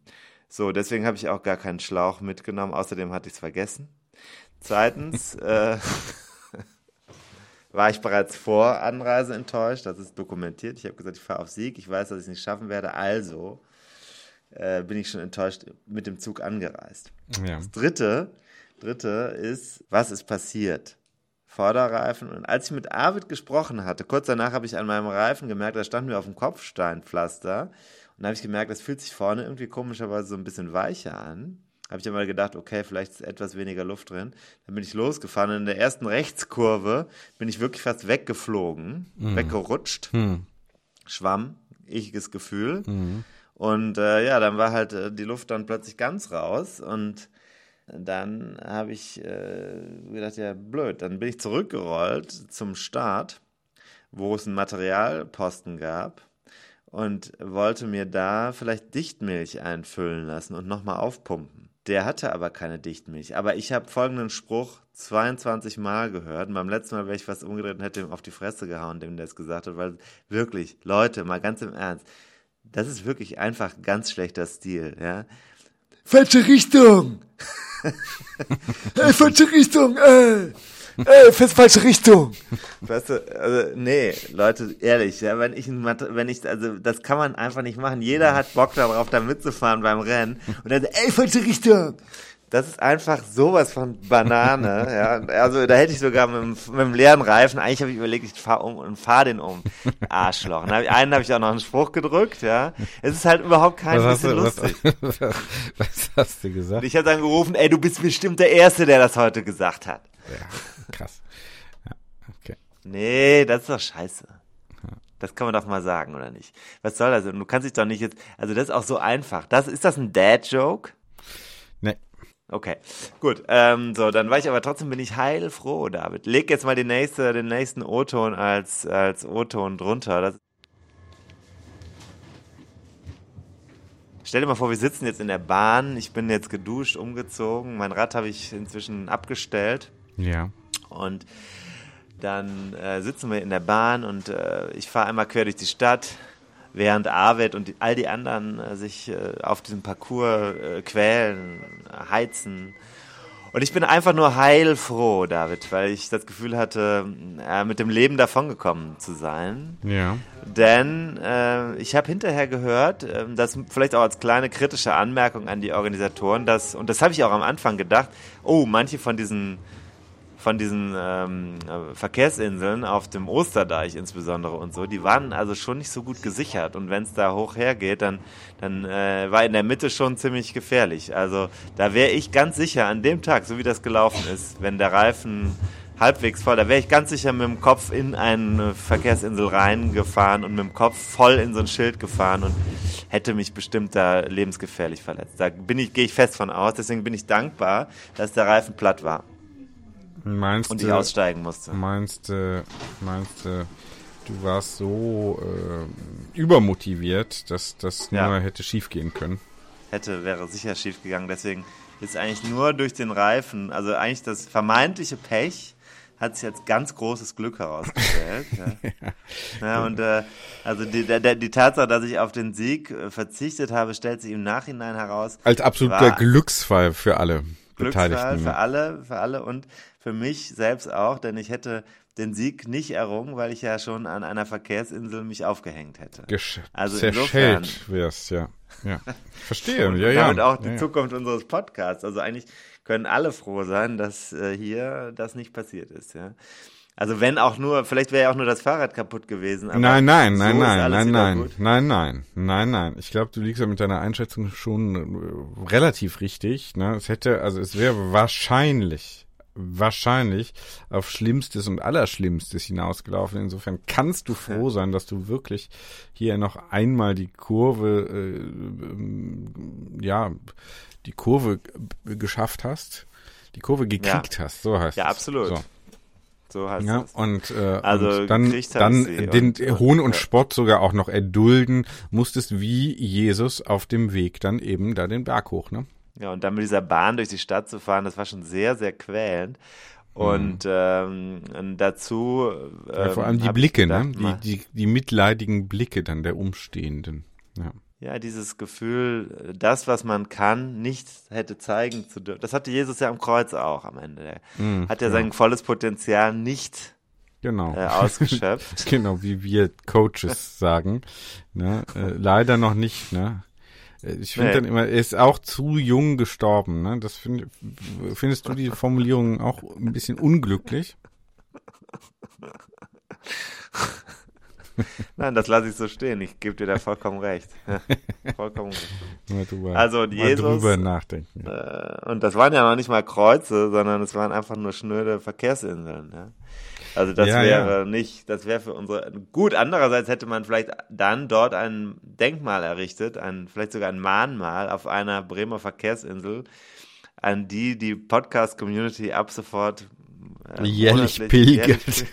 So, deswegen habe ich auch gar keinen Schlauch mitgenommen. Außerdem hatte ich es vergessen. Zweitens [laughs] äh, war ich bereits vor Anreise enttäuscht. Das ist dokumentiert. Ich habe gesagt, ich fahre auf Sieg. Ich weiß, dass ich es nicht schaffen werde. Also äh, bin ich schon enttäuscht mit dem Zug angereist. Ja. Das dritte, dritte ist, was ist passiert? Vorderreifen. Und als ich mit Arvid gesprochen hatte, kurz danach habe ich an meinem Reifen gemerkt, da standen wir auf dem Kopfsteinpflaster. Und da habe ich gemerkt, das fühlt sich vorne irgendwie komischerweise so ein bisschen weicher an. Habe ich einmal gedacht, okay, vielleicht ist etwas weniger Luft drin. Dann bin ich losgefahren und in der ersten Rechtskurve bin ich wirklich fast weggeflogen, mhm. weggerutscht. Mhm. Schwamm, ichiges Gefühl. Mhm. Und äh, ja, dann war halt äh, die Luft dann plötzlich ganz raus und dann habe ich äh, gedacht, ja, blöd. Dann bin ich zurückgerollt zum Start, wo es einen Materialposten gab und wollte mir da vielleicht Dichtmilch einfüllen lassen und nochmal aufpumpen. Der hatte aber keine Dichtmilch. Aber ich habe folgenden Spruch 22 Mal gehört. Und beim letzten Mal wäre ich fast umgedreht und hätte ihm auf die Fresse gehauen, dem der es gesagt hat. Weil wirklich, Leute, mal ganz im Ernst, das ist wirklich einfach ganz schlechter Stil, ja. Falsche Richtung! [laughs] ey, falsche Richtung, ey! Ey, fest falsche Richtung. Weißt du, also, nee, Leute, ehrlich, ja, wenn ich, wenn ich, also, das kann man einfach nicht machen. Jeder hat Bock darauf, da mitzufahren beim Rennen. Und dann, ey, falsche Richtung. Das ist einfach sowas von Banane. [laughs] ja. Also da hätte ich sogar mit, mit dem leeren Reifen, eigentlich habe ich überlegt, ich fahre um und fahre den um. Arschloch. Hab einen habe ich auch noch einen Spruch gedrückt, ja. Es ist halt überhaupt kein was bisschen du, lustig. [laughs] Was, was, hast du gesagt? Und ich habe dann gerufen, ey, du bist bestimmt der Erste, der das heute gesagt hat. Ja, krass. Ja, okay. Nee, das ist doch scheiße. Das kann man doch mal sagen, oder nicht? Was soll das? Du kannst dich doch nicht jetzt, also das ist auch so einfach. Das, ist das ein Dad-Joke? Nee. Okay, gut. Ähm, so, dann war ich aber trotzdem bin ich heilfroh, David. Leg jetzt mal die nächste, den nächsten O-Ton als, als O-Ton drunter. Das stell dir mal vor, wir sitzen jetzt in der Bahn, ich bin jetzt geduscht, umgezogen, mein Rad habe ich inzwischen abgestellt. Ja. Und dann äh, sitzen wir in der Bahn und äh, ich fahre einmal quer durch die Stadt, während Arvid und die, all die anderen äh, sich äh, auf diesem Parcours äh, quälen, heizen. Und ich bin einfach nur heilfroh, David, weil ich das Gefühl hatte, äh, mit dem Leben davongekommen zu sein. Ja. Denn ich habe hinterher gehört, dass vielleicht auch als kleine kritische Anmerkung an die Organisatoren, dass, und das habe ich auch am Anfang gedacht, oh, manche von diesen von diesen ähm, Verkehrsinseln auf dem Osterdeich insbesondere und so, die waren also schon nicht so gut gesichert. Und wenn es da hoch hergeht, dann, dann äh, war in der Mitte schon ziemlich gefährlich. Also da wäre ich ganz sicher an dem Tag, so wie das gelaufen ist, wenn der Reifen halbwegs voll, da wäre ich ganz sicher mit dem Kopf in eine Verkehrsinsel reingefahren und mit dem Kopf voll in so ein Schild gefahren und hätte mich bestimmt da lebensgefährlich verletzt. Da bin ich, gehe ich fest von aus. Deswegen bin ich dankbar, dass der Reifen platt war. Meinst und ich aussteigen musste. Meinst du, meinst du, du warst so äh, übermotiviert, dass das ja. nur hätte schief gehen können? Hätte, wäre sicher schief gegangen. Deswegen ist eigentlich nur durch den Reifen, also eigentlich das vermeintliche Pech, hat sich als ganz großes Glück herausgestellt. [laughs] ja. ja. und äh, also die, die, die Tatsache, dass ich auf den Sieg äh, verzichtet habe, stellt sich im Nachhinein heraus. Als absoluter Glücksfall für alle. Glücksfall für alle, für alle und für mich selbst auch, denn ich hätte den Sieg nicht errungen, weil ich ja schon an einer Verkehrsinsel mich aufgehängt hätte. Gesch also zerschellt wärst, ja. Ja, [laughs] verstehe. und ja, ja. Damit auch die ja, Zukunft unseres Podcasts. Also eigentlich können alle froh sein, dass äh, hier das nicht passiert ist, ja. Also wenn auch nur, vielleicht wäre ja auch nur das Fahrrad kaputt gewesen. nein, nein, nein, so nein, nein, nein, nein, nein, nein, nein. Ich glaube, du liegst ja mit deiner Einschätzung schon äh, relativ richtig. Ne? Es hätte, also es wäre wahrscheinlich, wahrscheinlich auf Schlimmstes und Allerschlimmstes hinausgelaufen. Insofern kannst du froh sein, dass du wirklich hier noch einmal die Kurve, äh, ja, die Kurve geschafft hast, die Kurve gekriegt ja. hast. So heißt ja, es. Ja, absolut. So. So heißt ja, es. Und, äh, also und dann, dann den und, Hohn und Spott sogar auch noch erdulden musstest, wie Jesus auf dem Weg dann eben da den Berg hoch, ne? Ja, und dann mit dieser Bahn durch die Stadt zu fahren, das war schon sehr, sehr quälend. Und mhm. ähm, dazu. Ähm, ja, vor allem die Blicke, ne? Die, die, die mitleidigen Blicke dann der Umstehenden. Ja ja, dieses Gefühl, das, was man kann, nicht hätte zeigen zu dürfen. Das hatte Jesus ja am Kreuz auch am Ende. Er mm, hat ja genau. sein volles Potenzial nicht genau. Äh, [laughs] ausgeschöpft. genau, wie wir Coaches sagen. Ne? Äh, leider noch nicht, ne? Ich finde nee. dann immer, er ist auch zu jung gestorben, ne? Das find, findest du die Formulierung auch ein bisschen unglücklich? [laughs] Nein, das lasse ich so stehen. Ich gebe dir da vollkommen recht. [laughs] vollkommen recht. also Jesus. drüber nachdenken. Äh, und das waren ja noch nicht mal Kreuze, sondern es waren einfach nur schnöde Verkehrsinseln. Ja? Also das ja, wäre ja. nicht, das wäre für unsere gut. Andererseits hätte man vielleicht dann dort ein Denkmal errichtet, ein vielleicht sogar ein Mahnmal auf einer Bremer Verkehrsinsel, an die die Podcast Community ab sofort äh, jährlich pilgert. [laughs]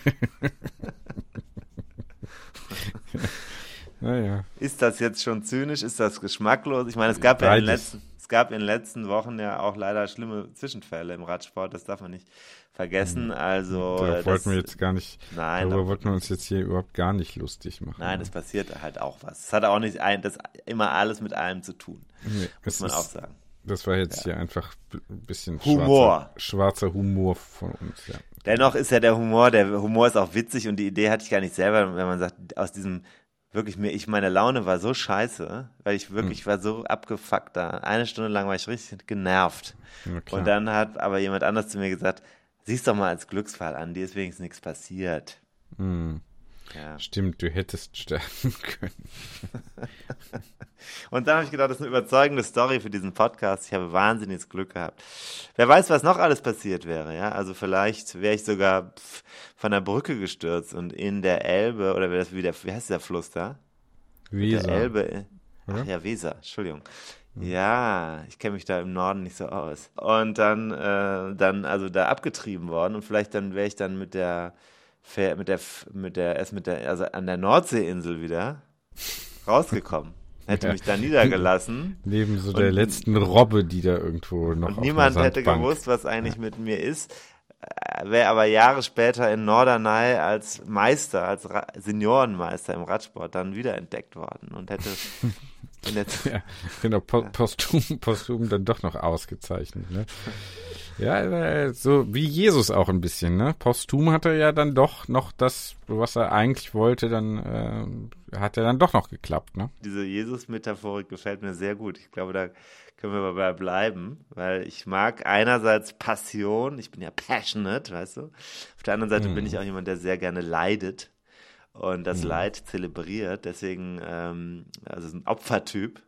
Naja. Ist das jetzt schon zynisch? Ist das geschmacklos? Ich meine, es gab ja in den letzten, gab in den letzten Wochen ja auch leider schlimme Zwischenfälle im Radsport. Das darf man nicht vergessen. Hm. Also da wollten wir jetzt gar nicht. Nein, darüber wollten wir uns jetzt hier überhaupt gar nicht lustig machen. Nein, es passiert halt auch was. Es hat auch nicht ein, das immer alles mit allem zu tun. Nee, muss man ist, auch sagen. Das war jetzt ja. hier einfach ein bisschen Humor. Schwarzer, schwarzer Humor von uns, ja. Dennoch ist ja der Humor, der Humor ist auch witzig und die Idee hatte ich gar nicht selber, wenn man sagt, aus diesem wirklich mir, ich meine Laune war so scheiße, weil ich wirklich hm. war so abgefuckt da. Eine Stunde lang war ich richtig genervt. Ja, und dann hat aber jemand anders zu mir gesagt, siehst doch mal als Glücksfall an, dir ist wenigstens nichts passiert. Hm. Ja. Stimmt, du hättest sterben [laughs] können. Und dann habe ich gedacht, das ist eine überzeugende Story für diesen Podcast. Ich habe wahnsinniges Glück gehabt. Wer weiß, was noch alles passiert wäre, ja? Also vielleicht wäre ich sogar von der Brücke gestürzt und in der Elbe, oder wäre das wie der, wie heißt der Fluss da? Weser. Der Elbe. Ach ja, Weser, Entschuldigung. Hm. Ja, ich kenne mich da im Norden nicht so aus. Und dann, äh, dann also da abgetrieben worden und vielleicht dann wäre ich dann mit der, mit der, mit der, erst mit der, also an der Nordseeinsel wieder rausgekommen. hätte ja. mich da niedergelassen. Neben so der letzten Robbe, die da irgendwo noch Und niemand hätte gewusst, was eigentlich ja. mit mir ist. Äh, Wäre aber Jahre später in Norderney als Meister, als Ra Seniorenmeister im Radsport dann wiederentdeckt worden und hätte [laughs] ja, genau, po posthum, posthum dann doch noch ausgezeichnet. Ne? [laughs] Ja, äh, so wie Jesus auch ein bisschen, ne? Posthum hat er ja dann doch noch das, was er eigentlich wollte, dann äh, hat er dann doch noch geklappt, ne? Diese Jesus-Metaphorik gefällt mir sehr gut. Ich glaube, da können wir dabei bleiben, weil ich mag einerseits Passion, ich bin ja passionate, weißt du? Auf der anderen Seite hm. bin ich auch jemand, der sehr gerne leidet und das hm. Leid zelebriert. Deswegen, ähm, also ein Opfertyp,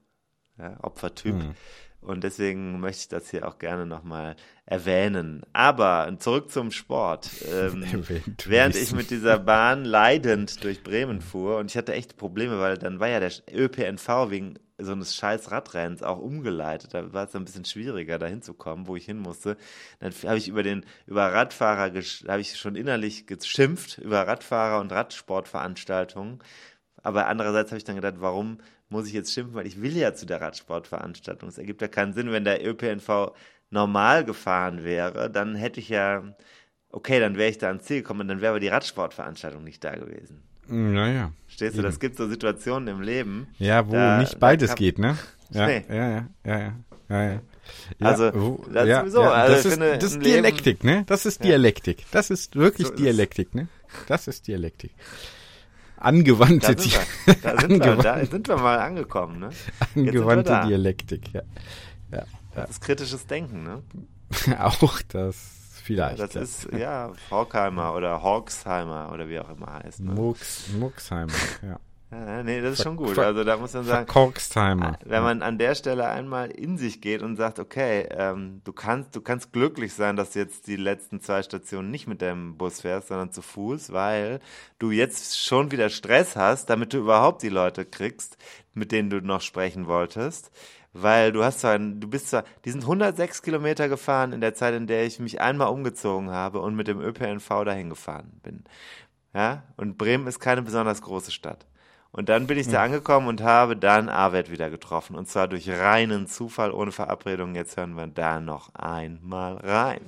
ja, Opfertyp. Hm. Und deswegen möchte ich das hier auch gerne nochmal erwähnen. Aber zurück zum Sport. Ähm, [laughs] während ich mit dieser Bahn leidend durch Bremen fuhr und ich hatte echt Probleme, weil dann war ja der ÖPNV wegen so eines scheiß Radrennens auch umgeleitet. Da war es ein bisschen schwieriger, da hinzukommen, wo ich hin musste. Dann habe ich über den, über Radfahrer, habe ich schon innerlich geschimpft, über Radfahrer und Radsportveranstaltungen. Aber andererseits habe ich dann gedacht, warum muss ich jetzt schimpfen, weil ich will ja zu der Radsportveranstaltung. Es ergibt ja keinen Sinn, wenn der ÖPNV normal gefahren wäre, dann hätte ich ja, okay, dann wäre ich da ans Ziel gekommen, dann wäre aber die Radsportveranstaltung nicht da gewesen. Naja. Stehst du, das gibt so Situationen im Leben. Ja, wo da, nicht beides geht, ne? Ja, nee. ja, ja, ja, ja, ja, ja. Also, wo, das ja, sowieso. Ja, also das ist, finde, das ist Dialektik, ne? Das ist Dialektik. Das ist wirklich so Dialektik, ne? Das ist Dialektik. Angewandte da sind, wir, da, sind wir, da sind wir mal angekommen, ne? Angewandte Dialektik, ja. ja. ja. Das ist kritisches Denken, ne? [laughs] Auch das vielleicht. Das ja. ist, ja, Horkheimer oder Hawksheimer oder wie auch immer heißt. Ne? Mux, Muxheimer, ja. Ja, nee, das ist schon gut. Also da muss man sagen, Korksheimer. wenn man an der Stelle einmal in sich geht und sagt, okay, ähm, du kannst, du kannst glücklich sein, dass du jetzt die letzten zwei Stationen nicht mit dem Bus fährst, sondern zu Fuß, weil du jetzt schon wieder Stress hast, damit du überhaupt die Leute kriegst, mit denen du noch sprechen wolltest weil du hast zwar, du bist zwar, die sind 106 Kilometer gefahren in der Zeit, in der ich mich einmal umgezogen habe und mit dem ÖPNV dahin gefahren bin. Ja, und Bremen ist keine besonders große Stadt. Und dann bin ich da angekommen und habe dann Arvid wieder getroffen. Und zwar durch reinen Zufall, ohne Verabredung. Jetzt hören wir da noch einmal rein.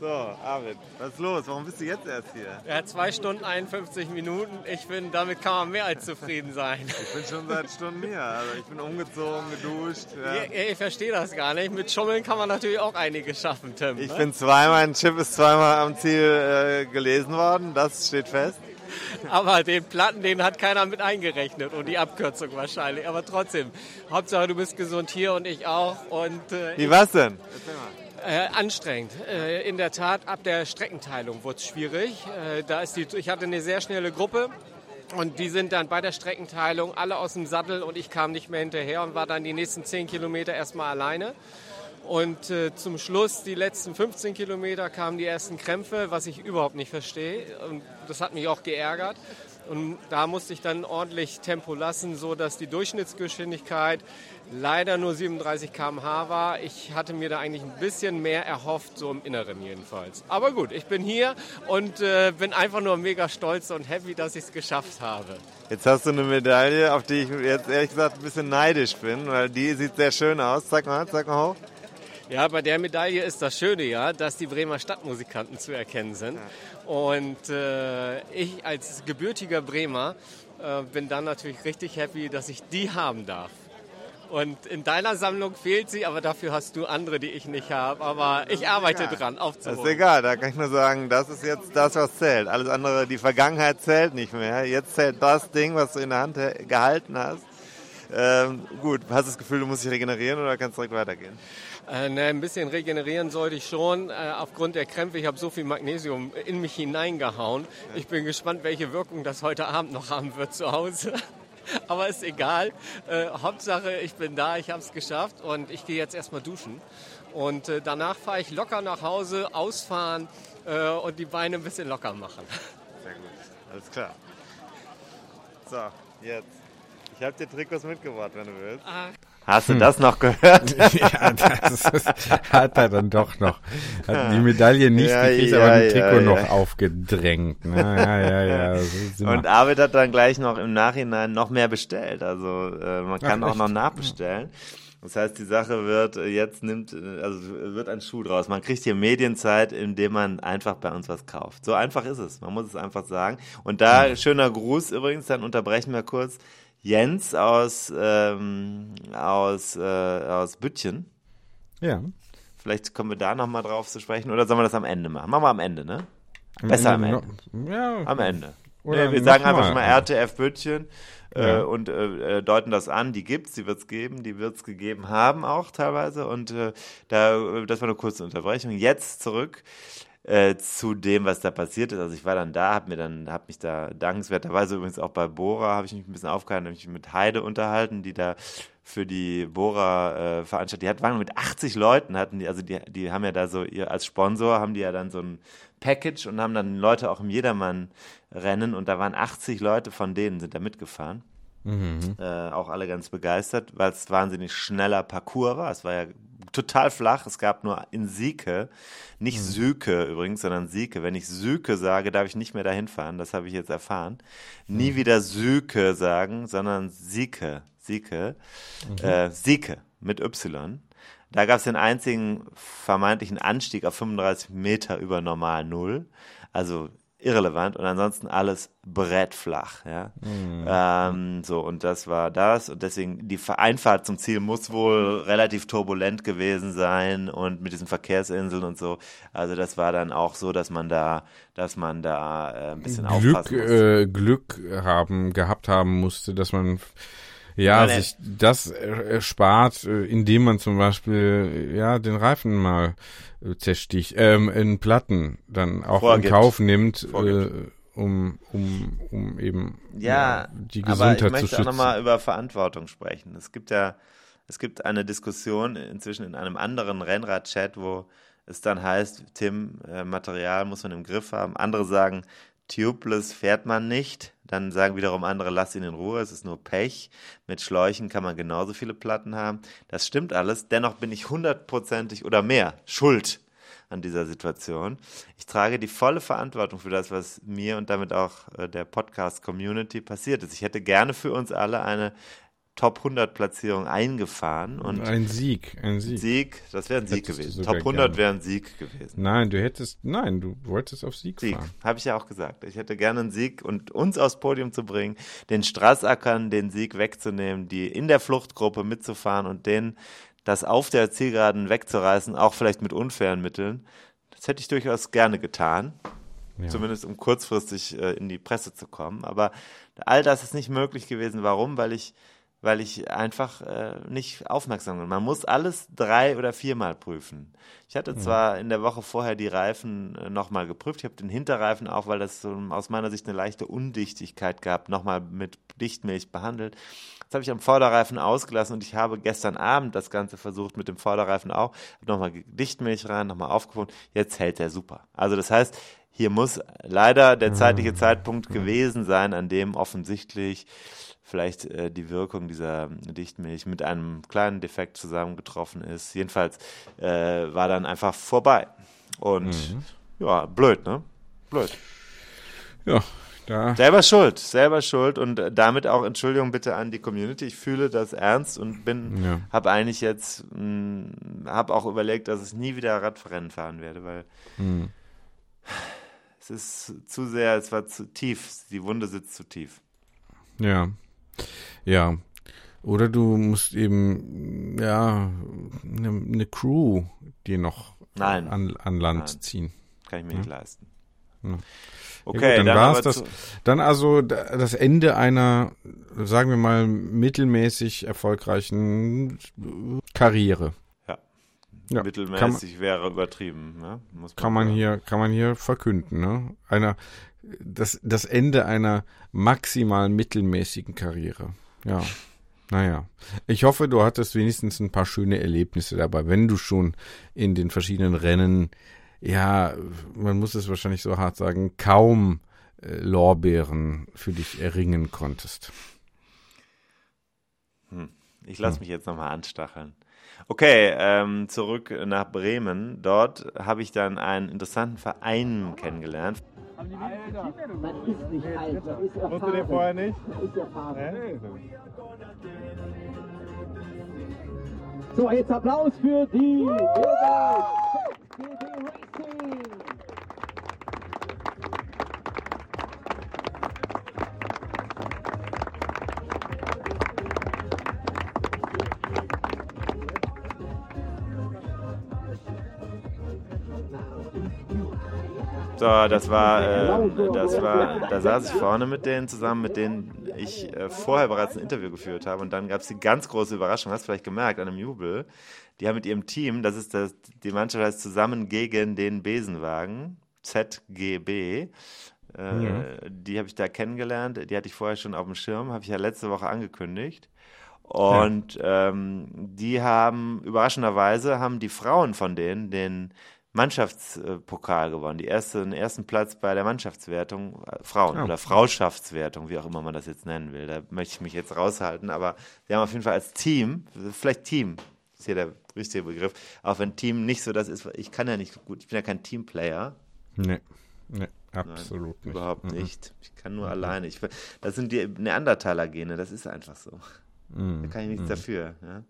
So, Arvid, was ist los? Warum bist du jetzt erst hier? Ja, zwei Stunden 51 Minuten. Ich finde, damit kann man mehr als zufrieden sein. Ich bin schon seit Stunden hier. Also ich bin umgezogen, geduscht. Ja. Ich, ich verstehe das gar nicht. Mit Schummeln kann man natürlich auch einiges schaffen, Tim. Ich ne? bin zweimal, ein Chip ist zweimal am Ziel äh, gelesen worden. Das steht fest. [laughs] Aber den Platten, den hat keiner mit eingerechnet und die Abkürzung wahrscheinlich. Aber trotzdem, Hauptsache du bist gesund hier und ich auch. Und, äh, Wie war's denn? Äh, anstrengend. Äh, in der Tat, ab der Streckenteilung wurde es schwierig. Äh, da ist die, ich hatte eine sehr schnelle Gruppe. Und die sind dann bei der Streckenteilung alle aus dem Sattel und ich kam nicht mehr hinterher und war dann die nächsten 10 Kilometer erstmal alleine. Und äh, zum Schluss, die letzten 15 Kilometer, kamen die ersten Krämpfe, was ich überhaupt nicht verstehe. Und das hat mich auch geärgert. Und da musste ich dann ordentlich Tempo lassen, so dass die Durchschnittsgeschwindigkeit leider nur 37 km/h war. Ich hatte mir da eigentlich ein bisschen mehr erhofft, so im Inneren jedenfalls. Aber gut, ich bin hier und äh, bin einfach nur mega stolz und happy, dass ich es geschafft habe. Jetzt hast du eine Medaille, auf die ich jetzt ehrlich gesagt ein bisschen neidisch bin, weil die sieht sehr schön aus. Zeig mal, zeig mal hoch. Ja, bei der Medaille ist das Schöne ja, dass die Bremer Stadtmusikanten zu erkennen sind. Und äh, ich als gebürtiger Bremer äh, bin dann natürlich richtig happy, dass ich die haben darf. Und in deiner Sammlung fehlt sie, aber dafür hast du andere, die ich nicht habe. Aber ich arbeite egal. dran, aufzuholen. Das ist egal, da kann ich nur sagen, das ist jetzt das, was zählt. Alles andere, die Vergangenheit zählt nicht mehr. Jetzt zählt das Ding, was du in der Hand gehalten hast. Ähm, gut, hast du das Gefühl, du musst dich regenerieren oder kannst direkt weitergehen? Äh, ne, ein bisschen regenerieren sollte ich schon. Äh, aufgrund der Krämpfe, ich habe so viel Magnesium in mich hineingehauen. Ich bin gespannt, welche Wirkung das heute Abend noch haben wird zu Hause. [laughs] Aber ist egal. Äh, Hauptsache, ich bin da, ich habe es geschafft und ich gehe jetzt erstmal duschen. Und äh, danach fahre ich locker nach Hause, ausfahren äh, und die Beine ein bisschen locker machen. Sehr gut, alles klar. So, jetzt Ich habe dir Trikots mitgebracht, wenn du willst. Ach. Hast du hm. das noch gehört? [laughs] ja, das ist, hat er dann doch noch. Hat die Medaille nicht ja, gekriegt, ja, aber ein Trikot ja, noch aufgedrängt. Ne? Ja, ja, ja. [laughs] So Und Arvid hat dann gleich noch im Nachhinein noch mehr bestellt. Also äh, man kann Ach, auch noch nachbestellen. Das heißt, die Sache wird äh, jetzt nimmt, äh, also wird ein Schuh draus. Man kriegt hier Medienzeit, indem man einfach bei uns was kauft. So einfach ist es. Man muss es einfach sagen. Und da schöner Gruß übrigens, dann unterbrechen wir kurz. Jens aus, ähm, aus, äh, aus Büttchen. Ja. Vielleicht kommen wir da nochmal drauf zu sprechen oder sollen wir das am Ende machen? Machen wir am Ende, ne? Am Besser Ende am Ende. Ja. Am Ende. Oder nee, wir sagen einfach schon mal RTF Büttchen äh, ja. und äh, äh, deuten das an. Die gibt's, die wird's geben, die wird's gegeben haben auch teilweise. Und äh, da, das war eine kurze Unterbrechung. Jetzt zurück äh, zu dem, was da passiert ist. Also ich war dann da, habe mir dann, habe mich da dankenswerterweise übrigens auch bei Bora, habe ich mich ein bisschen aufgehalten, habe mich mit Heide unterhalten, die da für die Bora äh, veranstaltet. Die hat, waren mit 80 Leuten, hatten die, also die, die haben ja da so ihr als Sponsor haben die ja dann so ein Package und haben dann Leute auch im Jedermann-Rennen und da waren 80 Leute von denen sind da mitgefahren. Mhm. Äh, auch alle ganz begeistert, weil es wahnsinnig schneller Parcours war. Es war ja total flach. Es gab nur in Sieke, nicht mhm. Süke übrigens, sondern Sieke. Wenn ich Süke sage, darf ich nicht mehr dahin fahren. Das habe ich jetzt erfahren. Nie mhm. wieder Süke sagen, sondern Sieke. Sieke. Mhm. Äh, Sieke mit Y. Da gab es den einzigen vermeintlichen Anstieg auf 35 Meter über normal Null. Also irrelevant und ansonsten alles brettflach, ja. Mhm. Ähm, so, und das war das. Und deswegen, die Einfahrt zum Ziel muss wohl relativ turbulent gewesen sein und mit diesen Verkehrsinseln und so. Also das war dann auch so, dass man da, dass man da äh, ein bisschen Glück, aufpassen musste. Äh, Glück haben, gehabt haben musste, dass man ja, Nein, sich das erspart, äh, indem man zum Beispiel ja den Reifen mal äh, zersticht, ähm, in Platten dann auch Vorgibt. in Kauf nimmt, äh, um, um, um eben ja, die Gesundheit aber ich möchte zu schützen. auch nochmal über Verantwortung sprechen. Es gibt ja, es gibt eine Diskussion inzwischen in einem anderen Rennrad-Chat, wo es dann heißt, Tim, äh, Material muss man im Griff haben. Andere sagen, tubeless fährt man nicht. Dann sagen wiederum andere, lass ihn in Ruhe, es ist nur Pech. Mit Schläuchen kann man genauso viele Platten haben. Das stimmt alles. Dennoch bin ich hundertprozentig oder mehr schuld an dieser Situation. Ich trage die volle Verantwortung für das, was mir und damit auch äh, der Podcast-Community passiert ist. Ich hätte gerne für uns alle eine Top 100 Platzierung eingefahren und ein Sieg, ein Sieg. Sieg, das wäre ein Sieg gewesen. Top 100 wäre ein Sieg gewesen. Nein, du hättest, nein, du wolltest auf Sieg, Sieg fahren. habe ich ja auch gesagt. Ich hätte gerne einen Sieg und uns aufs Podium zu bringen, den Strassackern den Sieg wegzunehmen, die in der Fluchtgruppe mitzufahren und denen das auf der Zielgeraden wegzureißen, auch vielleicht mit unfairen Mitteln. Das hätte ich durchaus gerne getan. Ja. Zumindest um kurzfristig äh, in die Presse zu kommen. Aber all das ist nicht möglich gewesen. Warum? Weil ich weil ich einfach äh, nicht aufmerksam bin. Man muss alles drei oder viermal prüfen. Ich hatte zwar in der Woche vorher die Reifen äh, nochmal geprüft, ich habe den Hinterreifen auch, weil das so aus meiner Sicht eine leichte Undichtigkeit gab, nochmal mit Dichtmilch behandelt. Das habe ich am Vorderreifen ausgelassen und ich habe gestern Abend das Ganze versucht mit dem Vorderreifen auch. Habe nochmal Dichtmilch rein, nochmal aufgefunden. Jetzt hält der super. Also das heißt, hier muss leider der zeitliche Zeitpunkt gewesen sein, an dem offensichtlich vielleicht äh, die Wirkung dieser Dichtmilch mit einem kleinen Defekt zusammengetroffen ist. Jedenfalls äh, war dann einfach vorbei. Und mhm. ja, blöd, ne? Blöd. Ja, da. Selber schuld, selber schuld und damit auch Entschuldigung bitte an die Community. Ich fühle das ernst und bin, ja. habe eigentlich jetzt, habe auch überlegt, dass ich nie wieder Radrennen fahren werde, weil mhm. es ist zu sehr, es war zu tief, die Wunde sitzt zu tief. Ja, ja. Oder du musst eben, ja, eine ne Crew dir noch Nein. An, an Land Nein. ziehen. Kann ich mir ja. nicht leisten. Ja. Okay, ja, gut, dann, dann war es das. Dann also das Ende einer, sagen wir mal, mittelmäßig erfolgreichen Karriere. Ja. ja mittelmäßig man, wäre übertrieben, ne? Man kann man hier, kann man hier verkünden, ne? Einer, das, das Ende einer maximal mittelmäßigen Karriere. Ja. Naja, ich hoffe, du hattest wenigstens ein paar schöne Erlebnisse dabei, wenn du schon in den verschiedenen Rennen, ja, man muss es wahrscheinlich so hart sagen, kaum äh, Lorbeeren für dich erringen konntest. Hm. Ich lasse hm. mich jetzt nochmal anstacheln. Okay, ähm, zurück nach Bremen. Dort habe ich dann einen interessanten Verein kennengelernt. Alter, das ist nicht alt, das ist erfahren. Musst du den vorher nicht? Das ist erfahren. Nee. So, jetzt Applaus für die Racing. So, das war, äh, das war, da saß ich vorne mit denen zusammen, mit denen ich äh, vorher bereits ein Interview geführt habe. Und dann gab es die ganz große Überraschung, hast du vielleicht gemerkt, an einem Jubel. Die haben mit ihrem Team, das ist das, die Mannschaft heißt zusammen gegen den Besenwagen, ZGB. Äh, ja. Die habe ich da kennengelernt. Die hatte ich vorher schon auf dem Schirm, habe ich ja letzte Woche angekündigt. Und ja. ähm, die haben überraschenderweise haben die Frauen von denen den Mannschaftspokal gewonnen. Die erste, den ersten Platz bei der Mannschaftswertung, äh, Frauen- oh. oder Frauschaftswertung, wie auch immer man das jetzt nennen will. Da möchte ich mich jetzt raushalten, aber sie haben auf jeden Fall als Team, vielleicht Team, ist hier der richtige Begriff, auch wenn Team nicht so das ist, ich kann ja nicht gut, ich bin ja kein Teamplayer. Nee, nee. Absolut Nein, nicht. Überhaupt mhm. nicht. Ich kann nur mhm. alleine. Ich, das sind die Neandertaler-Gene, das ist einfach so. Mhm. Da kann ich nichts mhm. dafür. Ja?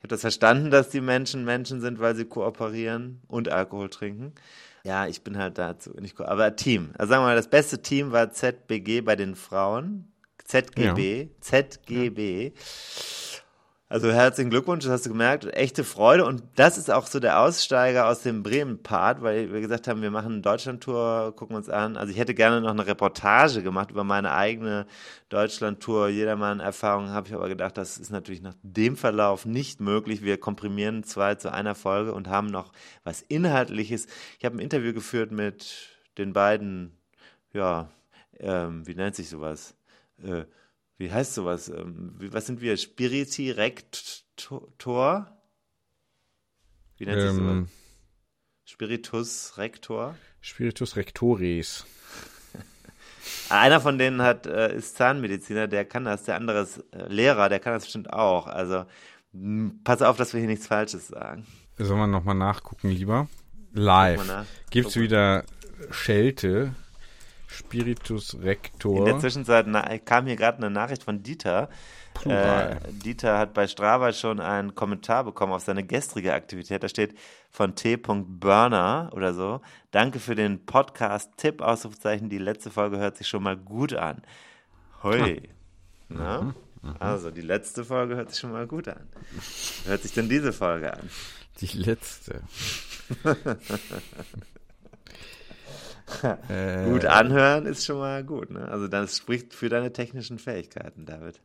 Ich habe das verstanden, dass die Menschen Menschen sind, weil sie kooperieren und Alkohol trinken. Ja, ich bin halt dazu nicht aber Team. Also sagen wir mal, das beste Team war ZBG bei den Frauen. ZGB, ja. ZGB. Ja. Also herzlichen Glückwunsch, das hast du gemerkt. Echte Freude. Und das ist auch so der Aussteiger aus dem Bremen-Part, weil wir gesagt haben, wir machen eine Deutschland-Tour, gucken uns an. Also ich hätte gerne noch eine Reportage gemacht über meine eigene Deutschland-Tour. Jedermann-Erfahrung habe ich aber gedacht, das ist natürlich nach dem Verlauf nicht möglich. Wir komprimieren zwei zu einer Folge und haben noch was Inhaltliches. Ich habe ein Interview geführt mit den beiden, ja, ähm, wie nennt sich sowas? Äh, wie heißt sowas? Ähm, was sind wir? Spiriti Rector? Wie nennt sich sowas? Ähm. Spiritus Rector? Spiritus Rectoris. [laughs] Einer von denen hat, äh, ist Zahnmediziner, der kann das, der andere ist äh, Lehrer, der kann das bestimmt auch. Also pass auf, dass wir hier nichts Falsches sagen. Sollen wir nochmal nachgucken, lieber? Live. Gibt es wieder Schelte Spiritus Rector. In der Zwischenzeit kam hier gerade eine Nachricht von Dieter. Äh, Dieter hat bei Strava schon einen Kommentar bekommen auf seine gestrige Aktivität. Da steht von T.Burner oder so. Danke für den Podcast-Tipp, Ausrufezeichen. Die letzte Folge hört sich schon mal gut an. Hoi. Mhm. Mhm. Also, die letzte Folge hört sich schon mal gut an. Hört sich denn diese Folge an? Die letzte. [laughs] [laughs] äh, gut anhören ist schon mal gut. Ne? Also das spricht für deine technischen Fähigkeiten, David.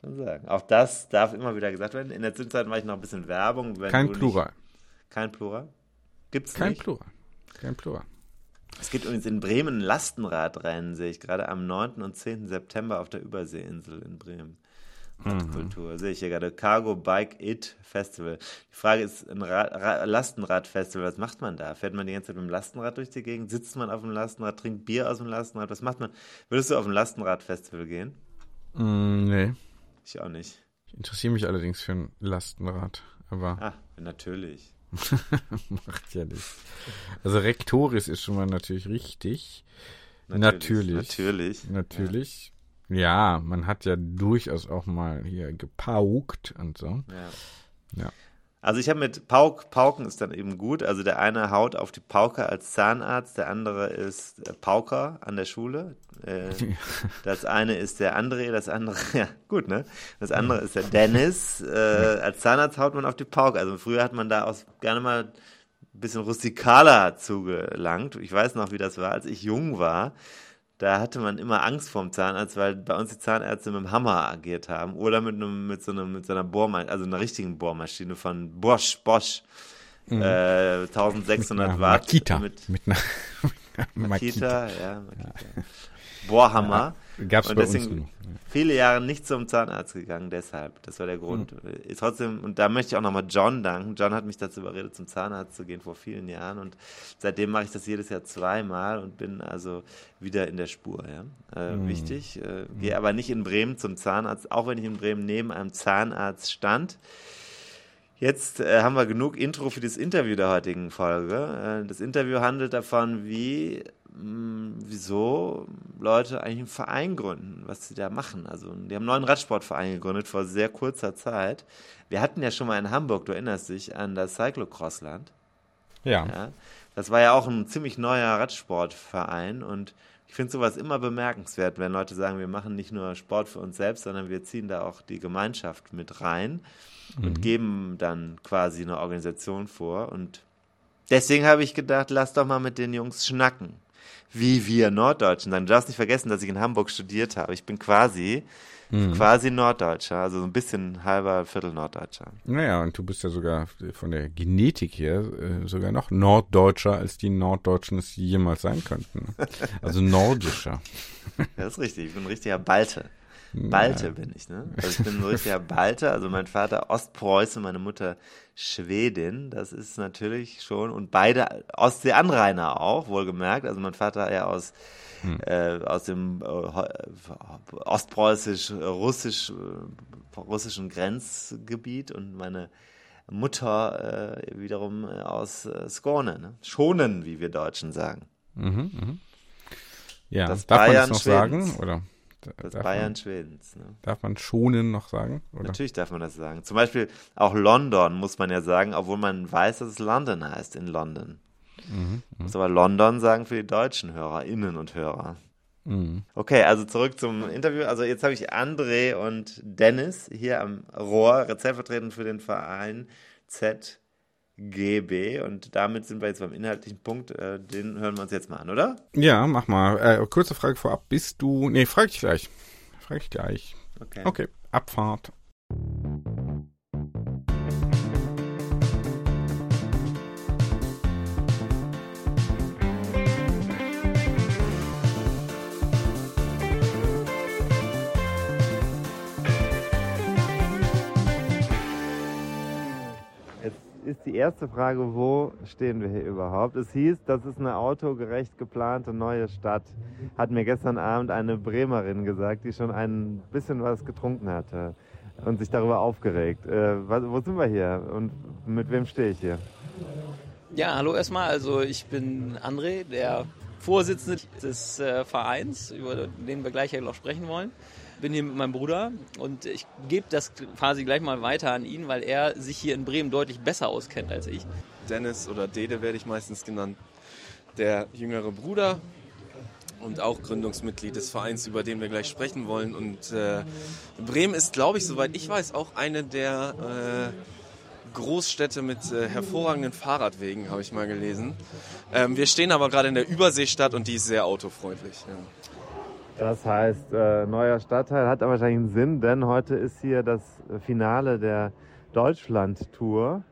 Schon sagen. Auch das darf immer wieder gesagt werden. In der Zwischenzeit mache ich noch ein bisschen Werbung. kein Plural. Nicht, kein Plural? Gibt's kein nicht? Plural. Kein Plural. Es gibt übrigens in Bremen Lastenradrennen, sehe ich gerade am 9. und 10. September auf der Überseeinsel in Bremen. Radkultur. Mhm. Sehe ich hier gerade. Cargo Bike It Festival. Die Frage ist, ein Lastenrad-Festival, was macht man da? Fährt man die ganze Zeit mit dem Lastenrad durch die Gegend? Sitzt man auf dem Lastenrad, trinkt Bier aus dem Lastenrad? Was macht man? Würdest du auf ein Lastenrad-Festival gehen? Mm, nee. Ich auch nicht. Ich interessiere mich allerdings für ein Lastenrad, aber. Ah, natürlich. [laughs] macht ja nichts. Also Rektoris ist schon mal natürlich richtig. Natürlich. Natürlich. Natürlich. natürlich. Ja, man hat ja durchaus auch mal hier gepaukt und so. Ja. ja. Also ich habe mit Pauk, Pauken ist dann eben gut. Also der eine haut auf die Pauke als Zahnarzt, der andere ist äh, Pauker an der Schule. Äh, das eine ist der André, das andere, [laughs] ja gut, ne? Das andere ist der Dennis. Äh, als Zahnarzt haut man auf die Pauke. Also früher hat man da auch gerne mal ein bisschen rustikaler zugelangt. Ich weiß noch, wie das war, als ich jung war da hatte man immer Angst vorm Zahnarzt, weil bei uns die Zahnärzte mit dem Hammer agiert haben oder mit einem mit so einer mit so einer Bohrmaschine, also einer richtigen Bohrmaschine von Bosch Bosch mhm. äh, 1600 mit Watt Makita mit, mit einer [laughs] Makita, ja, Makita. Ja. Bohrhammer. Gab's und bei deswegen uns viele Jahre nicht zum Zahnarzt gegangen, deshalb. Das war der Grund. Mhm. Trotzdem, und da möchte ich auch nochmal John danken. John hat mich dazu überredet, zum Zahnarzt zu gehen vor vielen Jahren. Und seitdem mache ich das jedes Jahr zweimal und bin also wieder in der Spur. Ja? Äh, mhm. Wichtig. Äh, Gehe aber nicht in Bremen zum Zahnarzt, auch wenn ich in Bremen neben einem Zahnarzt stand. Jetzt äh, haben wir genug Intro für das Interview der heutigen Folge. Äh, das Interview handelt davon, wie, mh, hm, wieso Leute eigentlich einen Verein gründen, was sie da machen. Also, die haben einen neuen Radsportverein gegründet vor sehr kurzer Zeit. Wir hatten ja schon mal in Hamburg, du erinnerst dich, an das Cyclocrossland. Ja. ja. Das war ja auch ein ziemlich neuer Radsportverein und ich finde sowas immer bemerkenswert, wenn Leute sagen, wir machen nicht nur Sport für uns selbst, sondern wir ziehen da auch die Gemeinschaft mit rein und mhm. geben dann quasi eine Organisation vor. Und deswegen habe ich gedacht, lass doch mal mit den Jungs schnacken. Wie wir Norddeutschen sagen. Du darfst nicht vergessen, dass ich in Hamburg studiert habe. Ich bin quasi, mhm. quasi Norddeutscher, also so ein bisschen halber Viertel Norddeutscher. Naja, und du bist ja sogar von der Genetik her äh, sogar noch Norddeutscher, als die Norddeutschen es jemals sein könnten. [laughs] Also nordischer. das ist richtig, ich bin ein richtiger Balte. Balte ja. bin ich, ne? Also ich bin ein richtiger Balte. Also mein Vater Ostpreuße, meine Mutter Schwedin. Das ist natürlich schon, und beide Ostsee-Anrainer auch, wohlgemerkt. Also mein Vater ja aus, hm. äh, aus dem äh, ostpreußisch-russisch, äh, russischen Grenzgebiet und meine Mutter äh, wiederum äh, aus äh, Skåne, ne? Schonen, wie wir Deutschen sagen. Mhm, mh. Ja, das darf Bayern man noch Schwedens. sagen, oder? Das Bayern man, Schwedens. Ne? Darf man schonen noch sagen? Oder? Natürlich darf man das sagen. Zum Beispiel auch London muss man ja sagen, obwohl man weiß, dass es London heißt in London. Mhm, mhm. muss aber London sagen für die deutschen HörerInnen und Hörer. Mhm. Okay, also zurück zum Interview. Also jetzt habe ich André und Dennis hier am Rohr, rezeptvertretend für den Verein Z GB. Und damit sind wir jetzt beim inhaltlichen Punkt. Äh, den hören wir uns jetzt mal an, oder? Ja, mach mal. Äh, kurze Frage vorab. Bist du. Nee, frag ich gleich. Frag ich gleich. Okay. Okay, Abfahrt. Ist die erste Frage, wo stehen wir hier überhaupt? Es hieß, das ist eine autogerecht geplante neue Stadt. Hat mir gestern Abend eine Bremerin gesagt, die schon ein bisschen was getrunken hatte und sich darüber aufgeregt. Äh, wo sind wir hier und mit wem stehe ich hier? Ja, hallo erstmal. Also ich bin André, der Vorsitzende des äh, Vereins, über den wir gleich noch sprechen wollen bin hier mit meinem Bruder und ich gebe das quasi gleich mal weiter an ihn, weil er sich hier in Bremen deutlich besser auskennt als ich. Dennis oder Dede werde ich meistens genannt, der jüngere Bruder und auch Gründungsmitglied des Vereins, über den wir gleich sprechen wollen. Und äh, Bremen ist, glaube ich, soweit ich weiß, auch eine der äh, Großstädte mit äh, hervorragenden Fahrradwegen, habe ich mal gelesen. Ähm, wir stehen aber gerade in der Überseestadt und die ist sehr autofreundlich. Ja. Das heißt, äh, neuer Stadtteil hat aber wahrscheinlich einen Sinn, denn heute ist hier das Finale der Deutschland-Tour,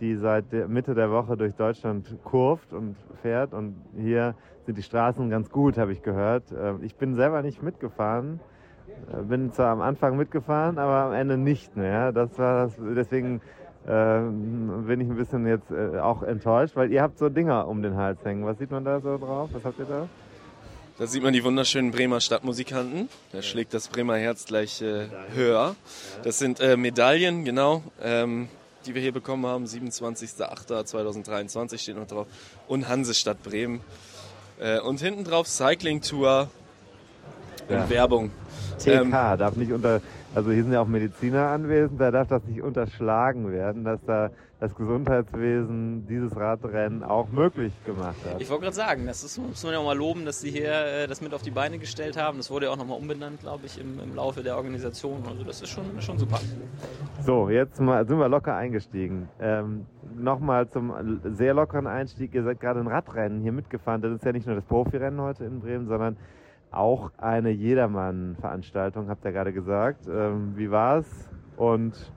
die seit der Mitte der Woche durch Deutschland kurft und fährt. Und hier sind die Straßen ganz gut, habe ich gehört. Äh, ich bin selber nicht mitgefahren, äh, bin zwar am Anfang mitgefahren, aber am Ende nicht mehr. Das war das, deswegen äh, bin ich ein bisschen jetzt äh, auch enttäuscht, weil ihr habt so Dinger um den Hals hängen. Was sieht man da so drauf? Was habt ihr da? Da sieht man die wunderschönen Bremer Stadtmusikanten. Da schlägt das Bremer Herz gleich äh, höher. Das sind äh, Medaillen, genau, ähm, die wir hier bekommen haben. 27.08.2023 steht noch drauf. Und Hansestadt Bremen. Äh, und hinten drauf Cycling Tour und ja. Werbung. TK ähm, darf nicht unter, also hier sind ja auch Mediziner anwesend, da darf das nicht unterschlagen werden, dass da das Gesundheitswesen dieses Radrennen auch möglich gemacht hat. Ich wollte gerade sagen, das ist, muss man ja auch mal loben, dass sie hier äh, das mit auf die Beine gestellt haben. Das wurde ja auch nochmal umbenannt, glaube ich, im, im, Laufe der Organisation. Also das ist schon, schon super. So, jetzt mal, sind wir locker eingestiegen. Ähm, Nochmal zum sehr lockeren Einstieg. Ihr seid gerade ein Radrennen hier mitgefahren. Das ist ja nicht nur das Profirennen heute in Bremen, sondern auch eine Jedermann-Veranstaltung, habt ihr gerade gesagt. Ähm, wie war's? Und